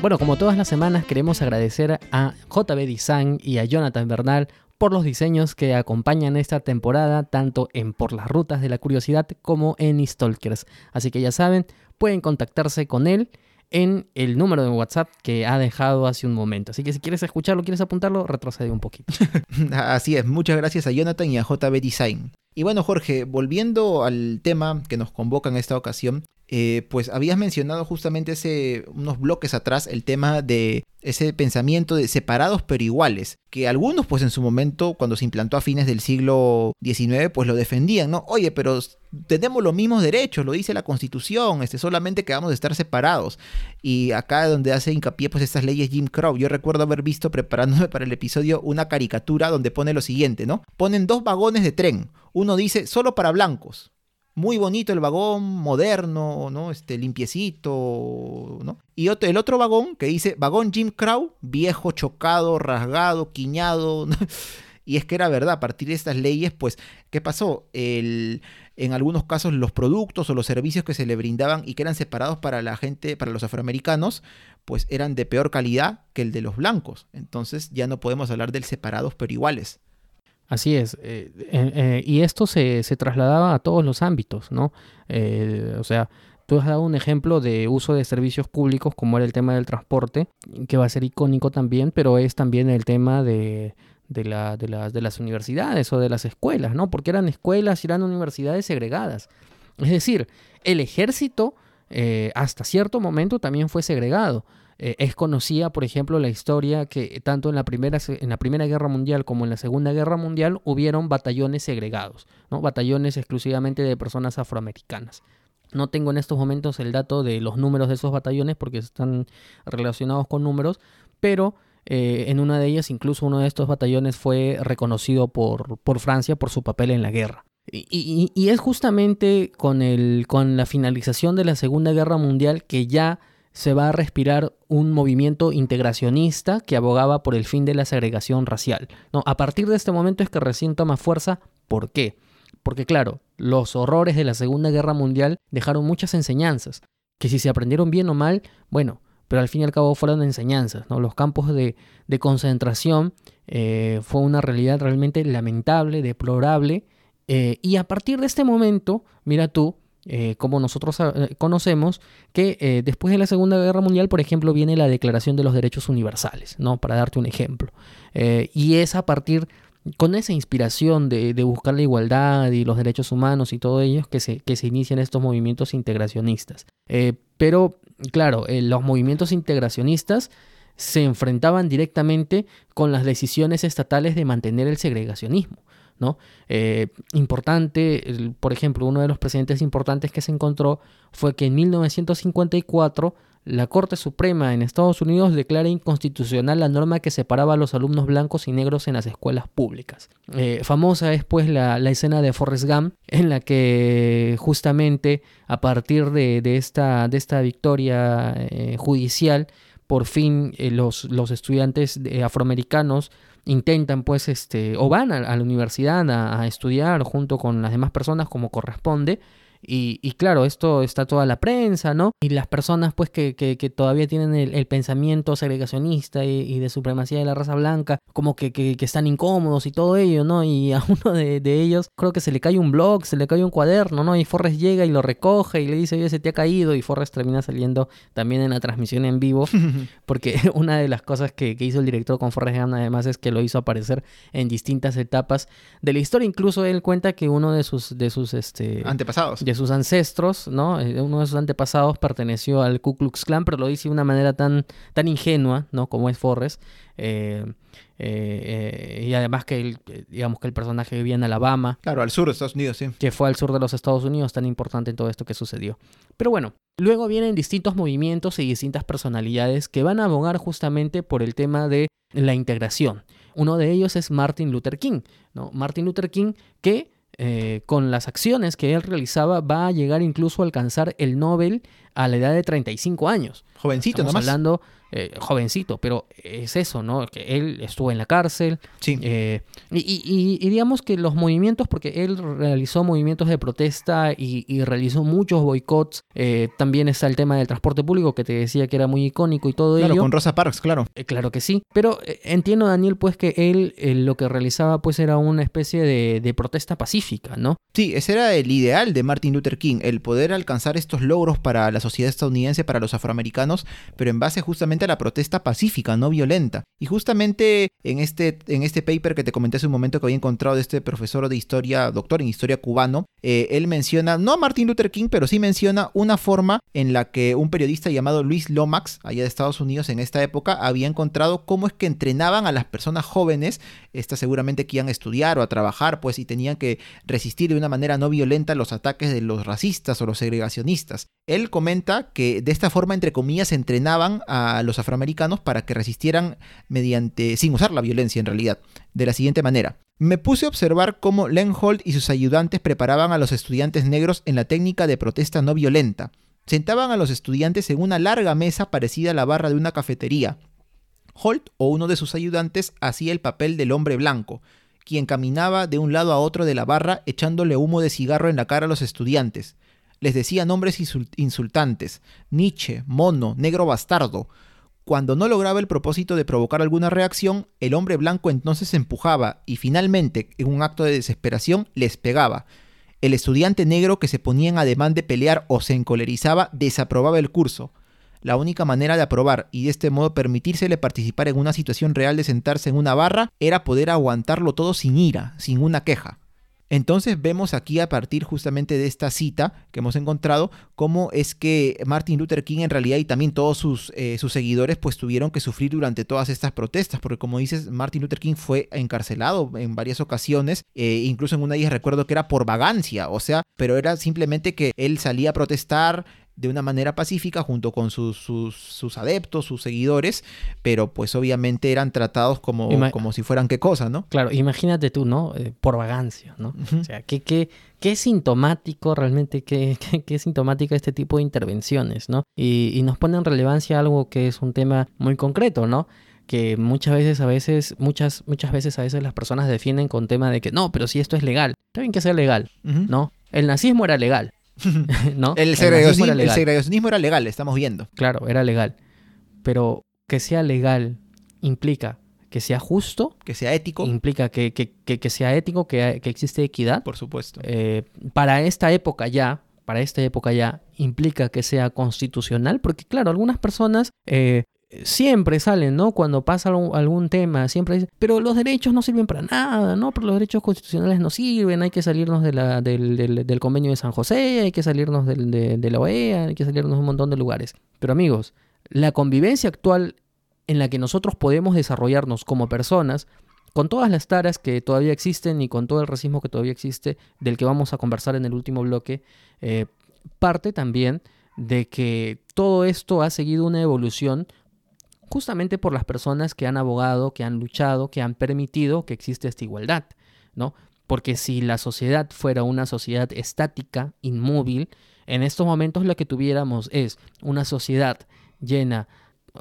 Bueno, como todas las semanas queremos agradecer a JB Design y a Jonathan Bernal por los diseños que acompañan esta temporada, tanto en Por las Rutas de la Curiosidad como en Stalkers. Así que ya saben, pueden contactarse con él en el número de WhatsApp que ha dejado hace un momento. Así que si quieres escucharlo, quieres apuntarlo, retrocede un poquito. Así es, muchas gracias a Jonathan y a JB Design. Y bueno, Jorge, volviendo al tema que nos convoca en esta ocasión, eh, pues habías mencionado justamente hace unos bloques atrás el tema de ese pensamiento de separados pero iguales, que algunos pues en su momento, cuando se implantó a fines del siglo XIX, pues lo defendían, ¿no? Oye, pero tenemos los mismos derechos, lo dice la Constitución, este, solamente que vamos a estar separados. Y acá donde hace hincapié pues estas leyes Jim Crow, yo recuerdo haber visto preparándome para el episodio una caricatura donde pone lo siguiente, ¿no? Ponen dos vagones de tren, uno dice solo para blancos, muy bonito el vagón, moderno, ¿no? Este, limpiecito, ¿no? Y otro, el otro vagón que dice vagón Jim Crow, viejo, chocado, rasgado, quiñado. y es que era verdad, a partir de estas leyes, pues, ¿qué pasó? El, en algunos casos los productos o los servicios que se le brindaban y que eran separados para la gente, para los afroamericanos, pues eran de peor calidad que el de los blancos. Entonces ya no podemos hablar del separados pero iguales. Así es, eh, eh, eh, y esto se, trasladaba a todos los ámbitos, ¿no? o sea, tú has dado un ejemplo de uso de servicios públicos como era el tema del transporte, que va a ser icónico también, pero es también el tema de, de, la, de, de las universidades o de las escuelas, ¿no? Porque eran escuelas y eran universidades segregadas. Es decir, el ejército hasta cierto momento también fue segregado. Eh, es conocida, por ejemplo, la historia que tanto en la, primera, en la Primera Guerra Mundial como en la Segunda Guerra Mundial hubieron batallones segregados, ¿no? batallones exclusivamente de personas afroamericanas. No tengo en estos momentos el dato de los números de esos batallones porque están relacionados con números, pero eh, en una de ellas incluso uno de estos batallones fue reconocido por, por Francia por su papel en la guerra. Y, y, es justamente con, el, con la finalización de la Segunda Guerra Mundial que ya se va a respirar un movimiento integracionista que abogaba por el fin de la segregación racial. No, a partir de este momento es que recién toma fuerza. ¿Por qué? Porque claro, los horrores de la Segunda Guerra Mundial dejaron muchas enseñanzas, que si se aprendieron bien o mal, bueno, pero al fin y al cabo fueron enseñanzas. ¿no? Los campos de, concentración eh, fue una realidad realmente lamentable, deplorable, eh, y a partir de este momento, mira tú, eh, como nosotros eh, conocemos, que eh, después de la Segunda Guerra Mundial, por ejemplo, viene la Declaración de los Derechos Universales, ¿no? Para darte un ejemplo. y es a partir, con esa inspiración de, buscar la igualdad y los derechos humanos y todo ello, que se, que se inician estos movimientos integracionistas. pero, claro, los movimientos integracionistas se enfrentaban directamente con las decisiones estatales de mantener el segregacionismo. ¿No? Eh, importante, por ejemplo, uno de los precedentes importantes que se encontró fue que en 1954 la Corte Suprema en Estados Unidos declara inconstitucional la norma que separaba a los alumnos blancos y negros en las escuelas públicas. Eh, famosa es pues la, escena de Forrest Gump en la que justamente a partir de, esta, de esta, victoria eh, judicial por fin los, los, estudiantes afroamericanos intentan pues este o van a, la universidad a, estudiar junto con las demás personas como corresponde y, claro, esto está toda la prensa, ¿no? Y las personas pues que, que, todavía tienen el, pensamiento segregacionista y, de supremacía de la raza blanca, como que, que, están incómodos y todo ello, ¿no? Y a uno de, ellos creo que se le cae un blog, se le cae un cuaderno, ¿no? Y Forrest llega y lo recoge y le dice, oye, se te ha caído y Forrest termina saliendo también en la transmisión en vivo, porque una de las cosas que, hizo el director con Forrest Gump además es que lo hizo aparecer en distintas etapas de la historia, incluso él cuenta que uno de sus, de sus, este... Antepasados sus ancestros, ¿no? Eh, uno de sus antepasados perteneció al Ku Klux Klan, pero lo dice de una manera tan, tan ingenua, ¿no? Como es Forrest. Eh, eh, y además que el, digamos que el personaje vivía en Alabama. Claro, al sur de Estados Unidos, sí. Que fue al sur de los Estados Unidos, tan importante en todo esto que sucedió. Pero bueno, luego vienen distintos movimientos y distintas personalidades que van a abogar justamente por el tema de la integración. Uno de ellos es Martin Luther King, ¿no? Martin Luther King que eh, con las acciones que él realizaba, va a llegar incluso a alcanzar el Nobel a la edad de 35 años. Jovencito, Estamos hablando eh, jovencito, pero es eso, ¿no? Que él estuvo en la cárcel. Sí. Eh, y, digamos que los movimientos, porque él realizó movimientos de protesta y, realizó muchos boicots. Eh, también está el tema del transporte público, que te decía que era muy icónico y todo claro, ello. con Rosa Parks, claro. claro que sí. Pero entiendo, Daniel, pues que él lo que realizaba pues era una especie de, de protesta pacífica, ¿no? Sí, ese era el ideal de Martin Luther King, el poder alcanzar estos logros para la sociedad estadounidense, para los afroamericanos, pero en base justamente la protesta pacífica, no violenta. Y justamente en este, en este paper que te comenté hace un momento que había encontrado de este profesor de historia, doctor en historia cubano, eh, él menciona, no a Martin Luther King, pero sí menciona una forma en la que un periodista llamado Luis Lomax, allá de Estados Unidos en esta época, había encontrado cómo es que entrenaban a las personas jóvenes, estas seguramente que iban a estudiar o a trabajar, pues y tenían que resistir de una manera no violenta los ataques de los racistas o los segregacionistas. Él comenta que de esta forma, entre comillas, entrenaban a los afroamericanos para que resistieran mediante, sin usar la violencia en realidad, de la siguiente manera. Me puse a observar cómo Lenhold y sus ayudantes preparaban a los estudiantes negros en la técnica de protesta no violenta. Sentaban a los estudiantes en una larga mesa parecida a la barra de una cafetería. Holt o uno de sus ayudantes hacía el papel del hombre blanco, quien caminaba de un lado a otro de la barra echándole humo de cigarro en la cara a los estudiantes. Les decía nombres insultantes, Nietzsche, mono, negro bastardo, cuando no lograba el propósito de provocar alguna reacción, el hombre blanco entonces empujaba y finalmente, en un acto de desesperación, les pegaba. El estudiante negro que se ponía en ademán de pelear o se encolerizaba desaprobaba el curso. La única manera de aprobar y de este modo permitírsele participar en una situación real de sentarse en una barra era poder aguantarlo todo sin ira, sin una queja. Entonces vemos aquí a partir justamente de esta cita que hemos encontrado cómo es que Martin Luther King en realidad y también todos sus, eh, seguidores pues tuvieron que sufrir durante todas estas protestas, porque como dices, Martin Luther King fue encarcelado en varias ocasiones, eh, incluso en una de ellas recuerdo que era por vagancia, o sea, pero era simplemente que él salía a protestar, de una manera pacífica junto con sus, sus, adeptos, sus seguidores, pero pues obviamente eran tratados como, como si fueran qué cosa, ¿no? Claro, imagínate tú, ¿no? Eh, por vagancia, ¿no? O sea, ¿qué, qué, qué sintomático realmente, qué, qué, sintomática este tipo de intervenciones, ¿no? Y, y nos pone en relevancia algo que es un tema muy concreto, ¿no? que muchas veces a veces muchas muchas veces a veces las personas defienden con tema de que no, pero si esto es legal, está bien que sea legal, ¿no? El nazismo era legal, ¿no? El segregacionismo, era legal, estamos viendo. Claro, era legal. Pero que sea legal implica que sea justo. Que sea ético. Implica que, sea ético, que, existe equidad. Por supuesto. Eh, para esta época ya, para esta época ya, implica que sea constitucional, porque claro, algunas personas eh, siempre salen, ¿no? Cuando pasa algún, tema, siempre dicen, pero los derechos no sirven para nada, ¿no? Pero los derechos constitucionales no sirven, hay que salirnos de la, del, convenio de San José, hay que salirnos de, de la OEA, hay que salirnos de un montón de lugares. Pero amigos, la convivencia actual en la que nosotros podemos desarrollarnos como personas, con todas las taras que todavía existen y con todo el racismo que todavía existe, del que vamos a conversar en el último bloque, eh, parte también de que todo esto ha seguido una evolución justamente por las personas que han abogado, que han luchado, que han permitido que exista esta igualdad, ¿no? Porque si la sociedad fuera una sociedad estática, inmóvil, en estos momentos lo que tuviéramos es una sociedad llena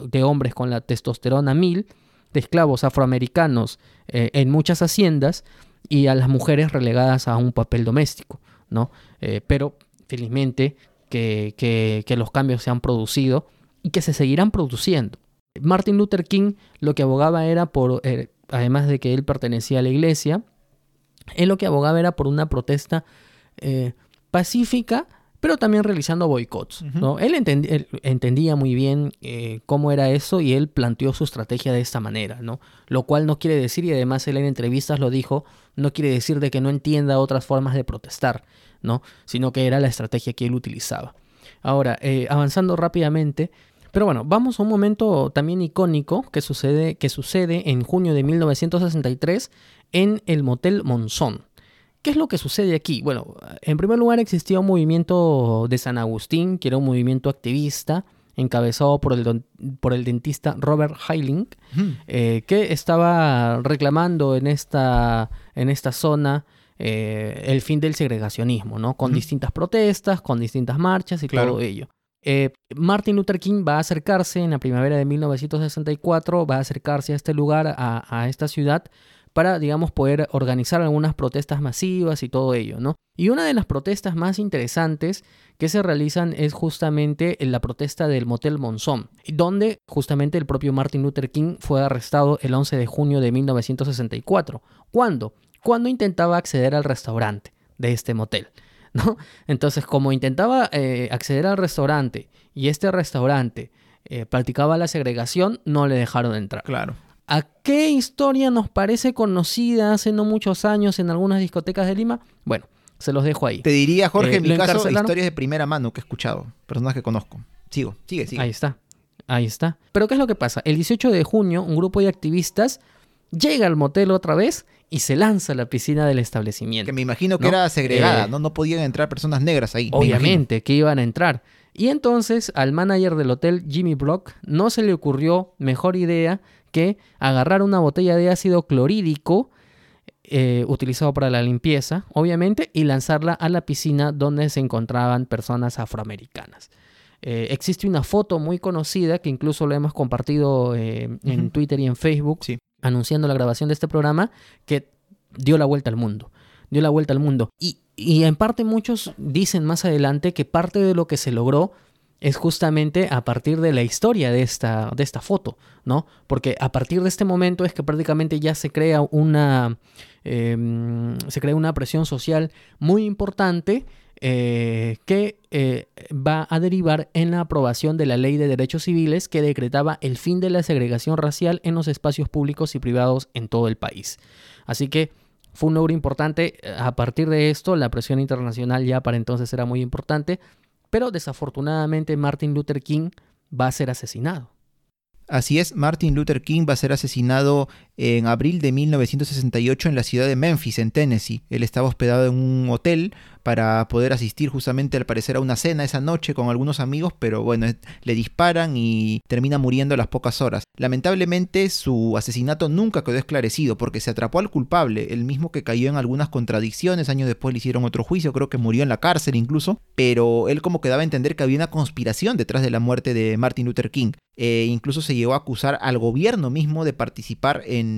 de hombres con la testosterona mil, de esclavos afroamericanos eh, en muchas haciendas y a las mujeres relegadas a un papel doméstico, ¿no? Eh, pero felizmente que, que, los cambios se han producido y que se seguirán produciendo. Martin Luther King lo que abogaba era por, eh, además de que él pertenecía a la iglesia, él lo que abogaba era por una protesta pacífica, pero también realizando boicots. ¿no? Él, entendía muy bien eh, cómo era eso y él planteó su estrategia de esta manera, ¿no? Lo cual no quiere decir, y además él en entrevistas lo dijo, no quiere decir de que no entienda otras formas de protestar, ¿no? Sino que era la estrategia que él utilizaba. Ahora, eh, avanzando rápidamente, pero bueno, vamos a un momento también icónico que sucede, que sucede en junio de 1963 en el Motel Monzón. ¿Qué es lo que sucede aquí? Bueno, en primer lugar existía un movimiento de San Agustín, que era un movimiento activista, encabezado por el, por el dentista Robert Heiling, eh, que estaba reclamando en esta, en esta zona eh, el fin del segregacionismo, ¿no? Con distintas protestas, con distintas marchas y todo ello. Eh, Martin Luther King va a acercarse en la primavera de 1964, va a acercarse a este lugar, a, esta ciudad, para, digamos, poder organizar algunas protestas masivas y todo ello, ¿no? Y una de las protestas más interesantes que se realizan es justamente la protesta del Motel Monzón, donde justamente el propio Martin Luther King fue arrestado el 11 de junio de 1964. ¿Cuándo? Cuando intentaba acceder al restaurante de este motel. ¿no? Entonces, como intentaba eh, acceder al restaurante y este restaurante eh, practicaba la segregación, no le dejaron entrar. Claro. ¿A qué historia nos parece conocida hace no muchos años en algunas discotecas de Lima? Bueno, se los dejo ahí. Te diría, Jorge, en eh, mi caso, historias de primera mano que he escuchado, personas que conozco. Sigo, sigue, sigue. Ahí está, ahí está. Pero ¿qué es lo que pasa? El 18 de junio, un grupo de activistas llega al motel otra vez y se lanza a la piscina del establecimiento. Que me imagino que era segregada, eh, ¿no? No podían entrar personas negras ahí. Obviamente que iban a entrar. Y entonces al manager del hotel, Jimmy Brock, no se le ocurrió mejor idea que agarrar una botella de ácido clorhídrico eh, utilizado para la limpieza, obviamente, y lanzarla a la piscina donde se encontraban personas afroamericanas. Eh, existe una foto muy conocida que incluso lo hemos compartido eh, en Twitter y en Facebook, anunciando la grabación de este programa, que dio la vuelta al mundo. Dio la vuelta al mundo. Y, y en parte muchos dicen más adelante que parte de lo que se logró es justamente a partir de la historia de esta, de esta foto, ¿no? Porque a partir de este momento es que prácticamente ya se crea una, em, se crea una presión social muy importante eh, que eh, va a derivar en la aprobación de la Ley de Derechos Civiles que decretaba el fin de la segregación racial en los espacios públicos y privados en todo el país. Así que fue un logro importante. A partir de esto, la presión internacional ya para entonces era muy importante. Pero desafortunadamente Martin Luther King va a ser asesinado. Así es, Martin Luther King va a ser asesinado en abril de 1968 en la ciudad de Memphis, en Tennessee. Él estaba hospedado en un hotel para poder asistir justamente al parecer a una cena esa noche con algunos amigos, pero bueno, le disparan y termina muriendo a las pocas horas. Lamentablemente su asesinato nunca quedó esclarecido porque se atrapó al culpable, el mismo que cayó en algunas contradicciones, años después le hicieron otro juicio, creo que murió en la cárcel incluso, pero él como que daba a entender que había una conspiración detrás de la muerte de Martin Luther King. E incluso se llegó a acusar al gobierno mismo de participar en,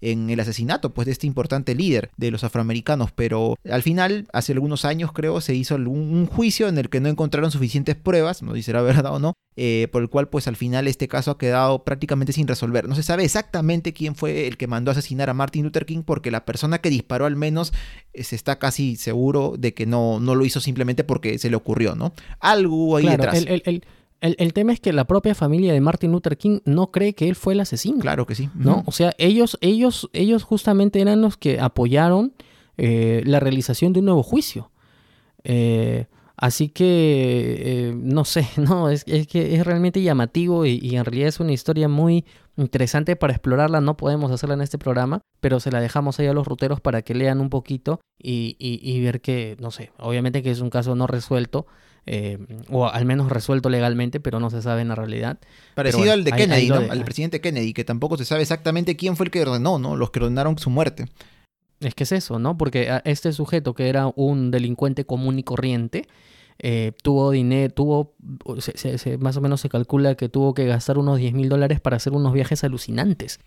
en el asesinato pues, de este importante líder de los afroamericanos, pero al final, hace algunos años creo, se hizo un, juicio en el que no encontraron suficientes pruebas, no dice la verdad o no, eh, por el cual pues al final este caso ha quedado prácticamente sin resolver. No se sabe exactamente quién fue el que mandó a asesinar a Martin Luther King porque la persona que disparó al menos eh, se está casi seguro de que no, no lo hizo simplemente porque se le ocurrió, ¿no? Algo ahí detrás. El, tema es que la propia familia de Martin Luther King no cree que él fue el asesino. Claro que sí. ¿No? O sea, ellos, ellos, ellos justamente eran los que apoyaron eh, la realización de un nuevo juicio. Eh, así que, eh, no sé, no, es, que es realmente llamativo y, en realidad es una historia muy interesante para explorarla. No podemos hacerla en este programa, pero se la dejamos ahí a los ruteros para que lean un poquito y, y ver que, no sé, obviamente que es un caso no resuelto eh, o al menos resuelto legalmente, pero no se sabe en la realidad. Parecido bueno, al de Kennedy, Al presidente Kennedy, que tampoco se sabe exactamente quién fue el que ordenó, ¿no? Los que ordenaron su muerte. Es que es eso, ¿no? Porque a este sujeto que era un delincuente común y corriente, eh, tuvo dinero, tuvo, se- se- se- más o menos se calcula que tuvo que gastar unos 10 mil dólares para hacer unos viajes alucinantes.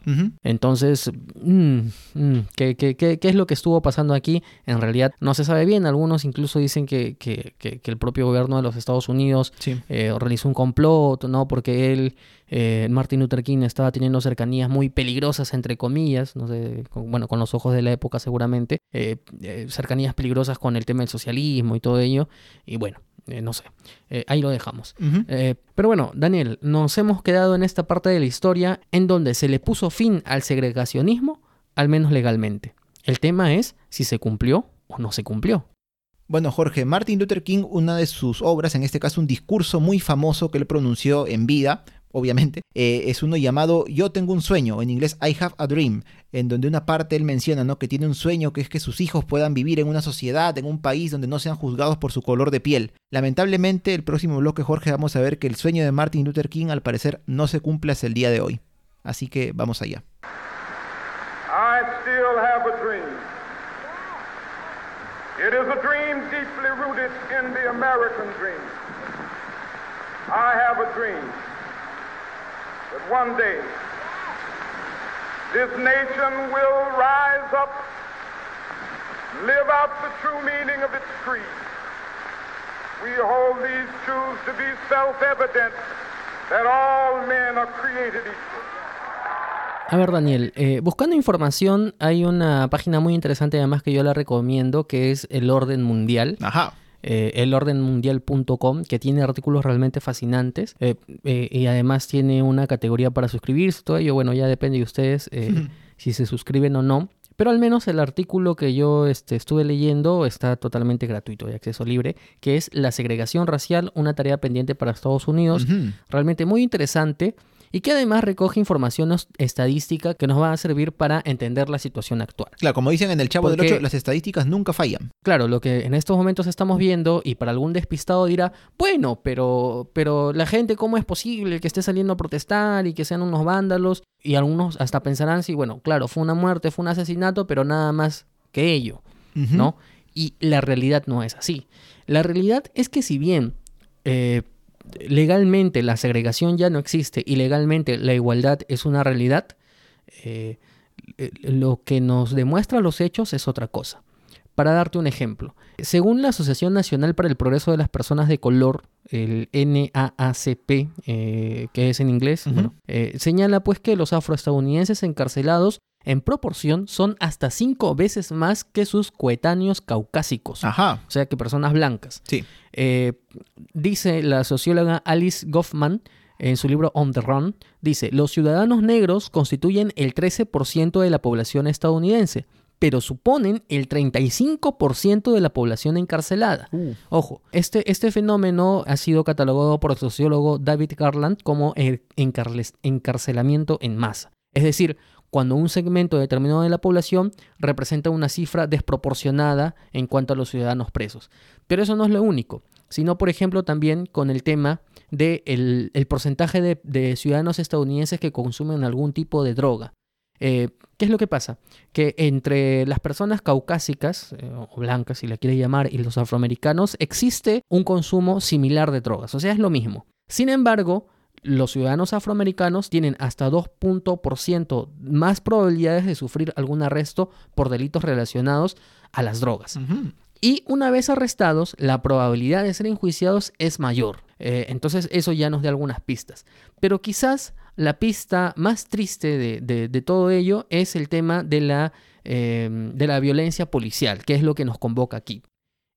Entonces, mm, mm, ¿qué, qué, qué- qué es lo que estuvo pasando aquí? En realidad no se sabe bien. Algunos incluso dicen que, que- que- que el propio gobierno de los Estados Unidos Sí. eh, realizó un complot, ¿no? Porque él, eh, Martin Luther King, estaba teniendo cercanías muy peligrosas, entre comillas, no sé, con- bueno, con los ojos de la época seguramente, eh, eh, cercanías peligrosas con el tema del socialismo y todo ello. Y bueno, eh, no sé, Eh, ahí lo dejamos. Eh, pero bueno, Daniel, nos hemos quedado en esta parte de la historia en donde se le puso fin al segregacionismo, al menos legalmente. El tema es si se cumplió o no se cumplió. Bueno, Jorge, Martin Luther King, una de sus obras, en este caso un discurso muy famoso que él pronunció en vida, obviamente, eh, es uno llamado Yo tengo un sueño, en inglés I have a dream, en donde una parte él menciona ¿no? que tiene un sueño que es que sus hijos puedan vivir en una sociedad, en un país donde no sean juzgados por su color de piel. Lamentablemente, el próximo bloque, Jorge, vamos a ver que el sueño de Martin Luther King al parecer no se cumple hasta el día de hoy. Así que vamos allá. I still have a dream. It is a dream deeply rooted in the American dream. I have a dream that one day this nation will rise up, live out the true meaning of its creed. We hold these truths to be self-evident that all men are created equal. A ver, Daniel, eh, buscando información, hay una página muy interesante además que yo la recomiendo, que es El Orden Mundial. Ajá. Eh, elordenmundial.com, que tiene artículos realmente fascinantes eh, eh, y además tiene una categoría para suscribirse, todo ello, bueno, ya depende de ustedes si se suscriben o no. Pero al menos el artículo que yo este, estuve leyendo está totalmente gratuito, de acceso libre, que es La segregación racial, una tarea pendiente para Estados Unidos. Realmente muy interesante y que además recoge información estadística que nos va a servir para entender la situación actual. Claro, como dicen en el Chavo del Porque- 8, las estadísticas nunca fallan. Claro, lo que en estos momentos estamos viendo, y para algún despistado dirá, bueno, pero, pero la gente, ¿cómo es posible que esté saliendo a protestar y que sean unos vándalos? Y algunos hasta pensarán, sí, bueno, claro, fue una muerte, fue un asesinato, pero nada más que ello. ¿no? Y la realidad no es así. La realidad es que si bien eh, legalmente la segregación ya no existe y legalmente la igualdad es una realidad, eh, eh, lo que nos demuestra los hechos es otra cosa. Para darte un ejemplo, según la Asociación Nacional para el Progreso de las Personas de Color, el NAACP, eh, que es en inglés, bueno, eh, señala pues que los afroestadounidenses encarcelados en proporción son hasta cinco veces más que sus coetáneos caucásicos, Ajá. o sea que personas blancas. Sí. Eh, dice la socióloga Alice Goffman en su libro On the Run, dice, los ciudadanos negros constituyen el 13% de la población estadounidense, pero suponen el 35% de la población encarcelada. Uh. Ojo, este, este fenómeno ha sido catalogado por el sociólogo David Garland como el encarles- encarcelamiento en masa. Es decir, cuando un segmento determinado de la población representa una cifra desproporcionada en cuanto a los ciudadanos presos. Pero eso no es lo único, sino por ejemplo también con el tema del de el porcentaje de, de ciudadanos estadounidenses que consumen algún tipo de droga. Eh, ¿Qué es lo que pasa? Que entre las personas caucásicas, eh, o blancas si la quieres llamar, y los afroamericanos, existe un consumo similar de drogas, o sea, es lo mismo. Sin embargo, los ciudadanos afroamericanos tienen hasta 2% más probabilidades de sufrir algún arresto por delitos relacionados a las drogas. Y una vez arrestados, la probabilidad de ser enjuiciados es mayor. Eh, entonces eso ya nos da algunas pistas. Pero quizás la pista más triste de, de- de todo ello es el tema de la, eh, de la violencia policial, que es lo que nos convoca aquí.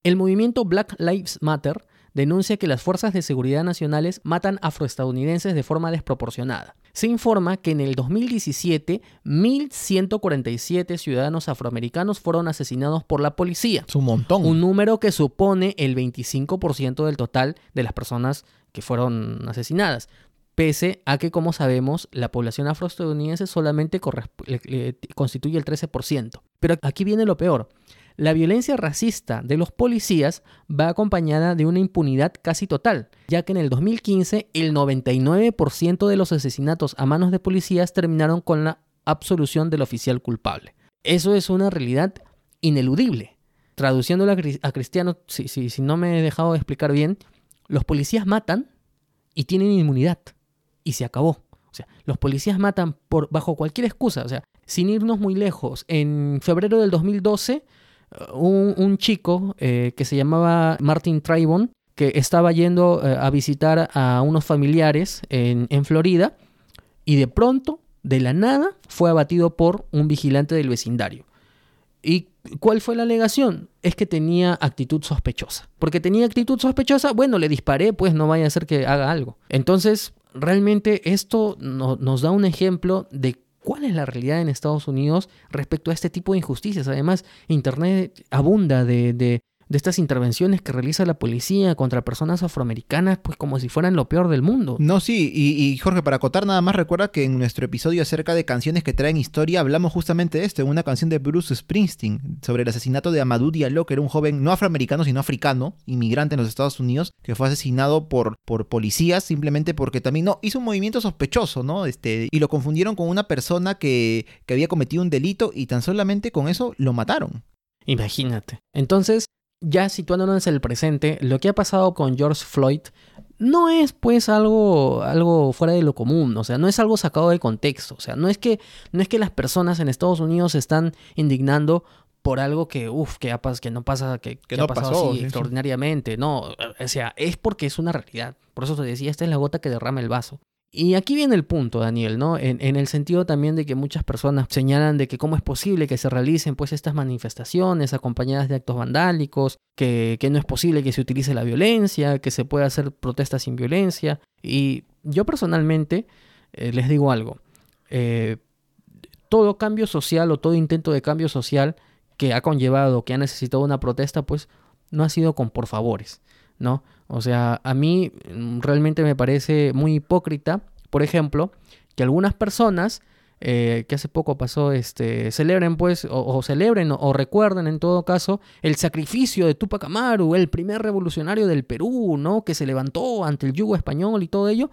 El movimiento Black Lives Matter denuncia que las fuerzas de seguridad nacionales matan afroestadounidenses de forma desproporcionada. Se informa que en el 2017, 1.147 ciudadanos afroamericanos fueron asesinados por la policía, Es un montón. un número que supone el 25% del total de las personas que fueron asesinadas. Pese a que, como sabemos, la población afroestadounidense solamente constituye el 13%. Pero aquí viene lo peor. la violencia racista de los policías va acompañada de una impunidad casi total, ya que en el 2015 el 99% de los asesinatos a manos de policías terminaron con la absolución del oficial culpable. Eso es una realidad ineludible. Traduciéndolo a, cristiano, si, si no me he dejado de explicar bien, los policías matan y tienen inmunidad. Y se acabó. O sea, los policías matan por, bajo cualquier excusa. O sea, sin irnos muy lejos, en febrero del 2012, un, un chico eh, que se llamaba Martin Tribon, que estaba yendo eh, a visitar a unos familiares en, en Florida, y de pronto, de la nada, fue abatido por un vigilante del vecindario. ¿Y cuál fue la alegación? Es que tenía actitud sospechosa. Porque tenía actitud sospechosa, bueno, le disparé, pues no vaya a ser que haga algo. Entonces, realmente esto nos da un ejemplo de cuál es la realidad en Estados Unidos respecto a este tipo de injusticias. Además, Internet abunda de, de estas intervenciones que realiza la policía contra personas afroamericanas, pues como si fueran lo peor del mundo. No, sí, y, Jorge, para acotar nada más, recuerda que en nuestro episodio acerca de canciones que traen historia hablamos justamente de esto, en una canción de Bruce Springsteen, sobre el asesinato de Amadou Diallo, que era un joven no afroamericano, sino africano, inmigrante en los Estados Unidos, que fue asesinado por, por policías simplemente porque también, no, hizo un movimiento sospechoso, ¿no? Este, y lo confundieron con una persona que, que había cometido un delito y tan solamente con eso lo mataron. Imagínate. Entonces, ya situándonos en el presente, lo que ha pasado con George Floyd no es pues algo, algo fuera de lo común, o sea, no es algo sacado de contexto, o sea, no es que, no es que las personas en Estados Unidos se están indignando por algo que, uff, que, que no pasa, que, que, no ha pasado así extraordinariamente, no, o sea, es porque es una realidad, por eso te decía, esta es la gota que derrama el vaso. Y aquí viene el punto, Daniel, ¿no? En, el sentido también de que muchas personas señalan de que cómo es posible que se realicen pues estas manifestaciones acompañadas de actos vandálicos, que, no es posible que se utilice la violencia, que se pueda hacer protestas sin violencia. Y yo personalmente eh, les digo algo, eh, todo cambio social o todo intento de cambio social que ha conllevado, que ha necesitado una protesta, pues no ha sido con por favores. ¿no? O sea, a mí mm, realmente me parece muy hipócrita, por ejemplo, que algunas personas eh, que hace poco pasó, este, celebren pues, o, celebren o, recuerden en todo caso el sacrificio de Tupac Amaru, el primer revolucionario del Perú, ¿no? Que se levantó ante el yugo español y todo ello.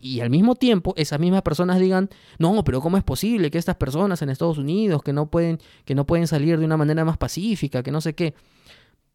Y al mismo tiempo, esas mismas personas digan, no, pero ¿cómo es posible que estas personas en Estados Unidos que no pueden, que no pueden salir de una manera más pacífica, que no sé qué?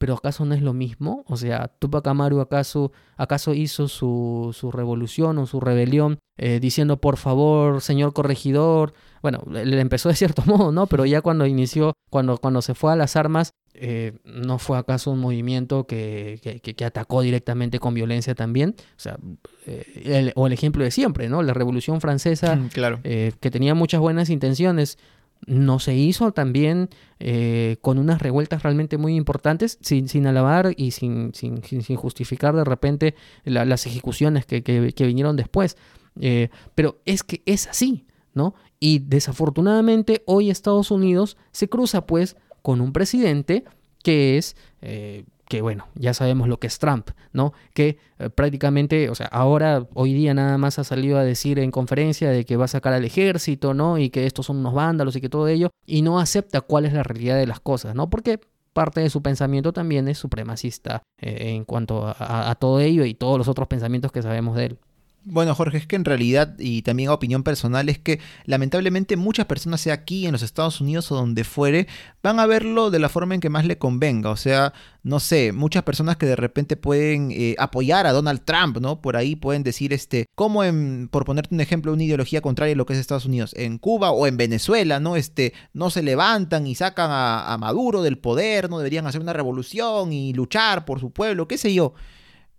Pero ¿acaso no es lo mismo? O sea, Tupac Amaru acaso, acaso hizo su, su revolución o su rebelión eh, diciendo, por favor, señor corregidor. Bueno, le empezó de cierto modo, ¿no? Pero ya cuando inició, cuando, cuando se fue a las armas, eh, ¿no fue acaso un movimiento que, que, que, atacó directamente con violencia también? O sea, eh, o el ejemplo de siempre, ¿no? La Revolución Francesa, claro. que tenía muchas buenas intenciones, no se hizo también eh, con unas revueltas realmente muy importantes, sin, sin alabar y sin, sin, sin, justificar de repente las ejecuciones que, que, vinieron después. Eh, pero es que es así, ¿no? Y desafortunadamente hoy Estados Unidos se cruza pues con un presidente que es eh, que bueno, ya sabemos lo que es Trump, ¿no? Que eh, prácticamente, o sea, ahora, hoy día nada más ha salido a decir en conferencia de que va a sacar al ejército, ¿no? Y que estos son unos vándalos y que todo ello, y no acepta cuál es la realidad de las cosas, ¿no? Porque parte de su pensamiento también es supremacista eh, en cuanto a todo ello y todos los otros pensamientos que sabemos de él. Bueno, Jorge, es que en realidad, y también a opinión personal, es que lamentablemente muchas personas, sea aquí en los Estados Unidos o donde fuere, van a verlo de la forma en que más le convenga. O sea, no sé, muchas personas que de repente pueden eh, apoyar a Donald Trump, ¿no? Por ahí pueden decir, este, como en, por ponerte un ejemplo, una ideología contraria a lo que es Estados Unidos, en Cuba o en Venezuela, ¿no? Este, no se levantan y sacan a, a Maduro del poder, no deberían hacer una revolución y luchar por su pueblo, qué sé yo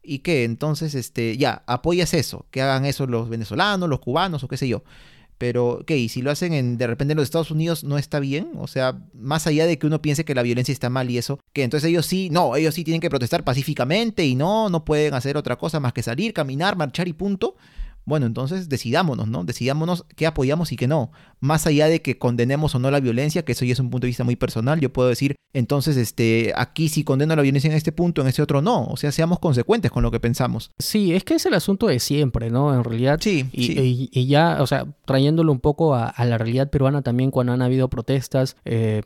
y que entonces este ya apoyas eso, que hagan eso los venezolanos, los cubanos o qué sé yo. Pero, ¿qué? ¿Y si lo hacen en, de repente en los Estados Unidos no está bien? O sea, más allá de que uno piense que la violencia está mal y eso, que entonces ellos sí, no, ellos sí tienen que protestar pacíficamente y no, no pueden hacer otra cosa más que salir, caminar, marchar y punto. Bueno, entonces decidámonos, ¿no? Decidámonos qué apoyamos y qué no. Más allá de que condenemos o no la violencia, que eso ya es un punto de vista muy personal, yo puedo decir, entonces, este, aquí sí condeno la violencia en este punto, en este otro no. O sea, seamos consecuentes con lo que pensamos. Sí, es que es el asunto de siempre, ¿no? En realidad. Sí. Y, y, ya, o sea, trayéndolo un poco a, la realidad peruana también cuando han habido protestas, eh,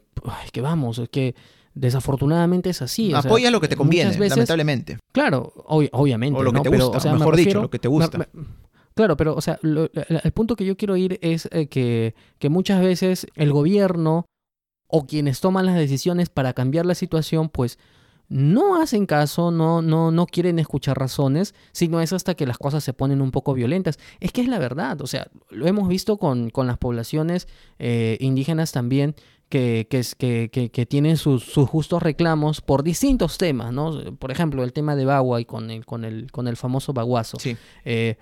que vamos, es que Desafortunadamente es así. o sea, Apoyas lo que te conviene, veces- lamentablemente. Claro, ob- obviamente. O lo que te Pero, gusta, o sea, me mejor dicho, lo que te gusta. me- me- claro, pero, o sea, lo- el, punto que yo quiero ir es eh, que, que muchas veces el gobierno o quienes toman las decisiones para cambiar la situación, pues no hacen caso, no, no, no quieren escuchar razones, sino es hasta que las cosas se ponen un poco violentas. Es que es la verdad, o sea, lo hemos visto con, con las poblaciones eh, indígenas también, que, que, que, que, tienen sus, sus justos reclamos por distintos temas, ¿no? Por ejemplo, el tema de Bagua y con el, con el, con el famoso baguazo Sí. eh,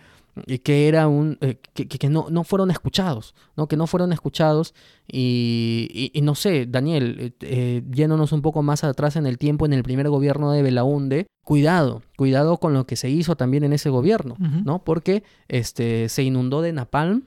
que era un eh, que, que- no, no fueron escuchados, ¿no? Que no fueron escuchados y, y- y no sé, Daniel, eh, eh, yéndonos un poco más atrás en el tiempo, en el primer gobierno de Belaunde, cuidado, cuidado con lo que se hizo también en ese gobierno. ¿no? Porque este, se inundó de napalm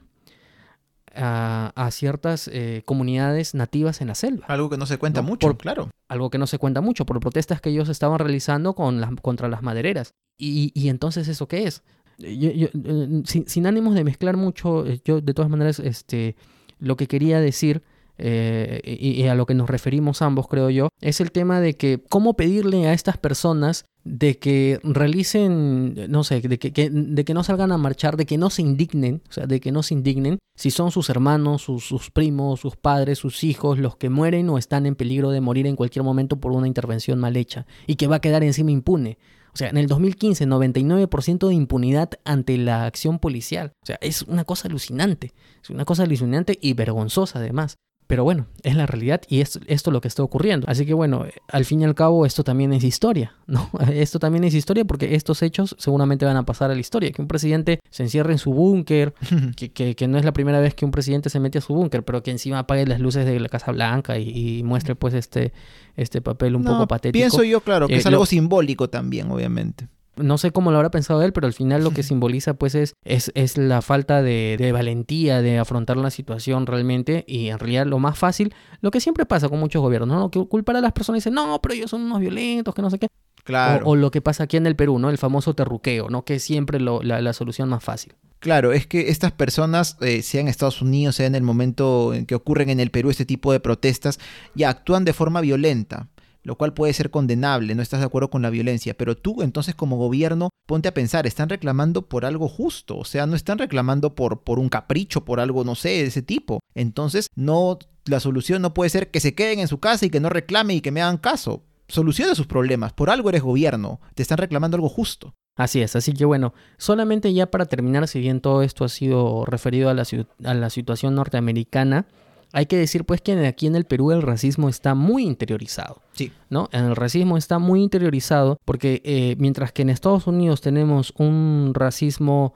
a, a ciertas eh, comunidades nativas en la selva Algo que no se cuenta No, mucho, por- claro. algo que no se cuenta mucho, por protestas que ellos estaban realizando con las, contra las madereras. Y, y entonces, ¿eso qué es? Yo- yo, eh, sin, sin ánimos de mezclar mucho, eh, yo de todas maneras, este, lo que quería decir, eh, y, a lo que nos referimos ambos, creo yo, es el tema de que cómo pedirle a estas personas de que realicen, no sé, de que, de que no salgan a marchar, de que no se indignen, o sea, de que no se indignen si son sus hermanos, sus primos, sus padres, sus hijos, los que mueren o están en peligro de morir en cualquier momento por una intervención mal hecha y que va a quedar encima impune. O sea, en el 2015, 99% de impunidad ante la acción policial. O sea, es una cosa alucinante. Es una cosa alucinante y vergonzosa además. Pero bueno, es la realidad y es esto lo que está ocurriendo. Así que bueno, al fin y al cabo esto también es historia, ¿no? Esto también es historia porque estos hechos seguramente van a pasar a la historia. Que un presidente se encierre en su búnker, que, que- que no es la primera vez que un presidente se mete a su búnker, pero que encima apague las luces de la Casa Blanca y, y muestre pues este, este papel un No, poco patético. Pienso yo, claro, que Eh, es algo lo- simbólico también, obviamente. No sé cómo lo habrá pensado él, pero al final lo que simboliza pues es, es, es la falta de, de valentía de afrontar la situación realmente y en realidad lo más fácil, lo que siempre pasa con muchos gobiernos, ¿no? Que culpar a las personas y dicen, no, pero ellos son unos violentos, que no sé qué. Claro. O, o lo que pasa aquí en el Perú, ¿no? El famoso terruqueo, ¿no? Que es siempre lo- la, la solución más fácil. Claro, es que estas personas, eh, sea en Estados Unidos, sea en el momento en que ocurren en el Perú este tipo de protestas, ya actúan de forma violenta, lo cual puede ser condenable, no estás de acuerdo con la violencia, pero tú entonces como gobierno ponte a pensar, están reclamando por algo justo, o sea, no están reclamando por, por un capricho, por algo, no sé, de ese tipo. Entonces, no, la solución no puede ser que se queden en su casa y que no reclamen y que me hagan caso. Soluciona sus problemas, por algo eres gobierno, te están reclamando algo justo. Así es, así que bueno, solamente ya para terminar, si bien todo esto ha sido referido a la, a la situación norteamericana, hay que decir pues que aquí en el Perú el racismo está muy interiorizado. Sí. ¿no? El racismo está muy interiorizado porque eh, mientras que en Estados Unidos tenemos un racismo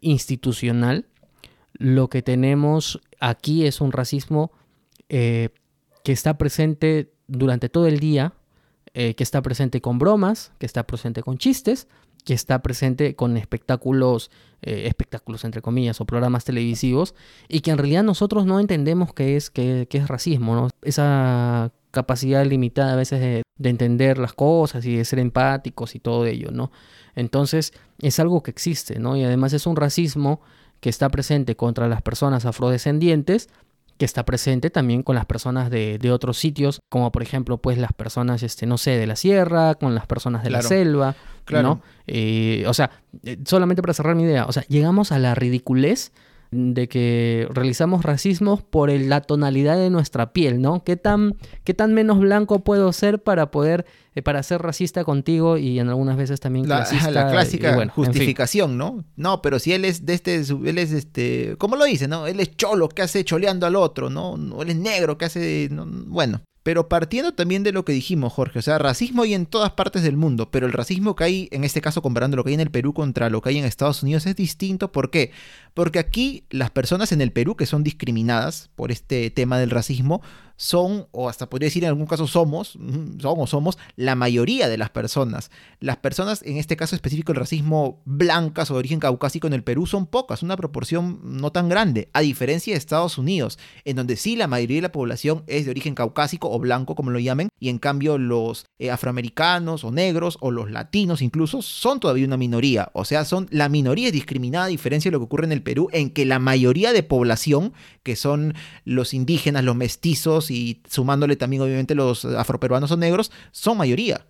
institucional, lo que tenemos aquí es un racismo eh, que está presente durante todo el día, eh, que está presente con bromas, que está presente con chistes, que está presente con espectáculos, eh, espectáculos entre comillas, o programas televisivos, y que en realidad nosotros no entendemos qué es, qué, es racismo, ¿no? Esa capacidad limitada a veces de, de entender las cosas y de ser empáticos y todo ello, ¿no? Entonces es algo que existe, ¿no? Y además es un racismo que está presente contra las personas afrodescendientes, que está presente también con las personas de, de otros sitios, como por ejemplo, pues las personas, este, no sé, de la sierra, con las personas de la selva, Claro. ¿no? Eh, o sea, eh, solamente para cerrar mi idea, o sea, llegamos a la ridiculez de que realizamos racismos por el- la tonalidad de nuestra piel, ¿no? ¿Qué tan, qué tan menos blanco puedo ser para poder, eh, para ser racista contigo y en algunas veces también La, clasista? la clásica y bueno, en fin. justificación, ¿no? No, pero si él es de este, él es este, ¿cómo lo dice, no? Él es cholo, que hace choleando al otro, ¿no? No, Él es negro, que hace, no, bueno. Pero partiendo también de lo que dijimos, Jorge, o sea, racismo hay en todas partes del mundo, pero el racismo que hay, en este caso comparando lo que hay en el Perú contra lo que hay en Estados Unidos, es distinto. ¿Por qué? Porque aquí las personas en el Perú que son discriminadas por este tema del racismo son, o hasta podría decir en algún caso somos, son o somos, la mayoría de las personas. Las personas, en este caso específico el racismo blancas o de origen caucásico en el Perú son pocas, una proporción no tan grande, a diferencia de Estados Unidos, en donde sí la mayoría de la población es de origen caucásico o blanco, como lo llamen, y en cambio los eh, afroamericanos o negros o los latinos incluso son todavía una minoría, o sea, son la minoría es discriminada a diferencia de lo que ocurre en el Perú, en que la mayoría de población, que son los indígenas, los mestizos blancos y sumándole también obviamente los afroperuanos o negros, son mayoría.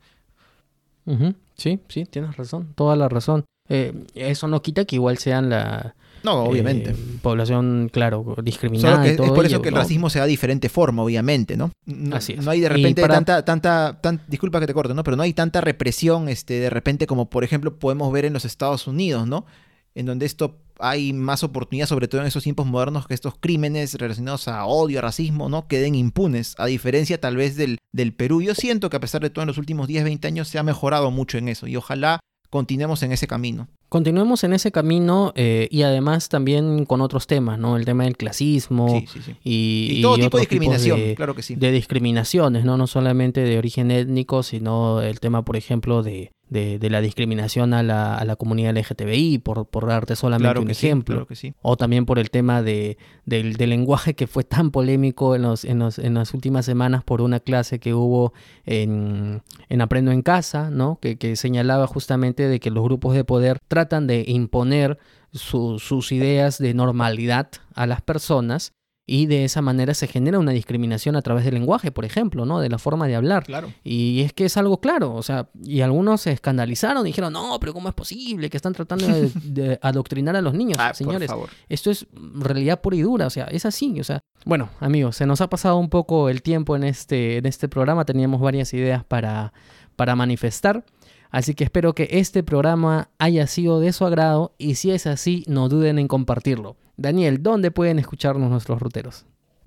Sí, sí, tienes razón, toda la razón. Eh, eso no quita que igual sean la No, obviamente. eh, población, claro, discriminada. Solo que y todo es por ello, eso que el ¿no? racismo se da de diferente forma, obviamente, ¿no? No, Así es. no hay de repente para- tanta, tanta, tan, disculpa que te corte, ¿no? Pero no hay tanta represión, este, de repente como por ejemplo podemos ver en los Estados Unidos, ¿no? En donde esto hay más oportunidad, sobre todo en esos tiempos modernos, que estos crímenes relacionados a odio, a racismo, ¿no? Queden impunes, a diferencia tal vez del, del Perú. Yo siento que a pesar de todo en los últimos 10, 20 años se ha mejorado mucho en eso y ojalá continuemos en ese camino. Continuemos en ese camino eh, y además también con otros temas, ¿no? El tema del clasismo Sí, sí, sí. y, Y, todo tipo de discriminación, de- claro que sí. de discriminaciones, ¿no? No solamente de origen étnico, sino el tema, por ejemplo, de, de, de la discriminación a la, a la comunidad LGTBI, por, por darte solamente claro un sí, ejemplo. claro que sí. O también por el tema de, del, del lenguaje que fue tan polémico en, los, en, los- en las últimas semanas por una clase que hubo en, en Aprendo en Casa, ¿no? Que, que señalaba justamente de que los grupos de poder tratan de imponer su- sus ideas de normalidad a las personas y de esa manera se genera una discriminación a través del lenguaje, por ejemplo, ¿no? De la forma de hablar. Claro. Y es que es algo claro, o sea, y algunos se escandalizaron y dijeron, no, pero ¿cómo es posible que están tratando de, de adoctrinar a los niños? Ah, Señores, por favor. esto es realidad pura y dura, o sea, es así, o sea. Bueno, amigos, se nos ha pasado un poco el tiempo en este, en este programa, teníamos varias ideas para, para manifestar, así que espero que este programa haya sido de su agrado y si es así, no duden en compartirlo. Daniel, ¿dónde pueden escucharnos nuestros ruteros?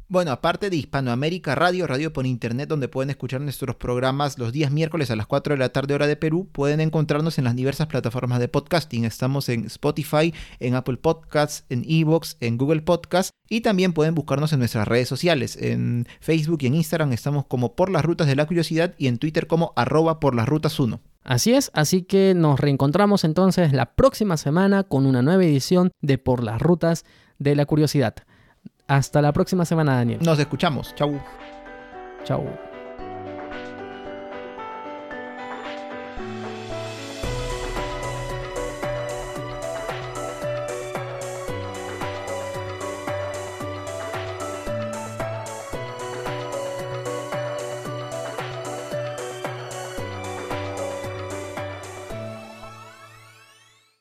Bueno, aparte de Hispanoamérica Radio, radio por internet, donde pueden escuchar nuestros programas los días miércoles a las 4 de la tarde hora de Perú, pueden encontrarnos en las diversas plataformas de podcasting. Estamos en Spotify, en Apple Podcasts, en Evox, en Google Podcasts y también pueden buscarnos en nuestras redes sociales. En Facebook y en Instagram estamos como Por las Rutas de la Curiosidad y en Twitter como arroba por las rutas 1. Así es, así que nos reencontramos entonces la próxima semana con una nueva edición de Por las Rutas de la Curiosidad. Hasta la próxima semana, Daniel. Nos escuchamos. Chau. Chao.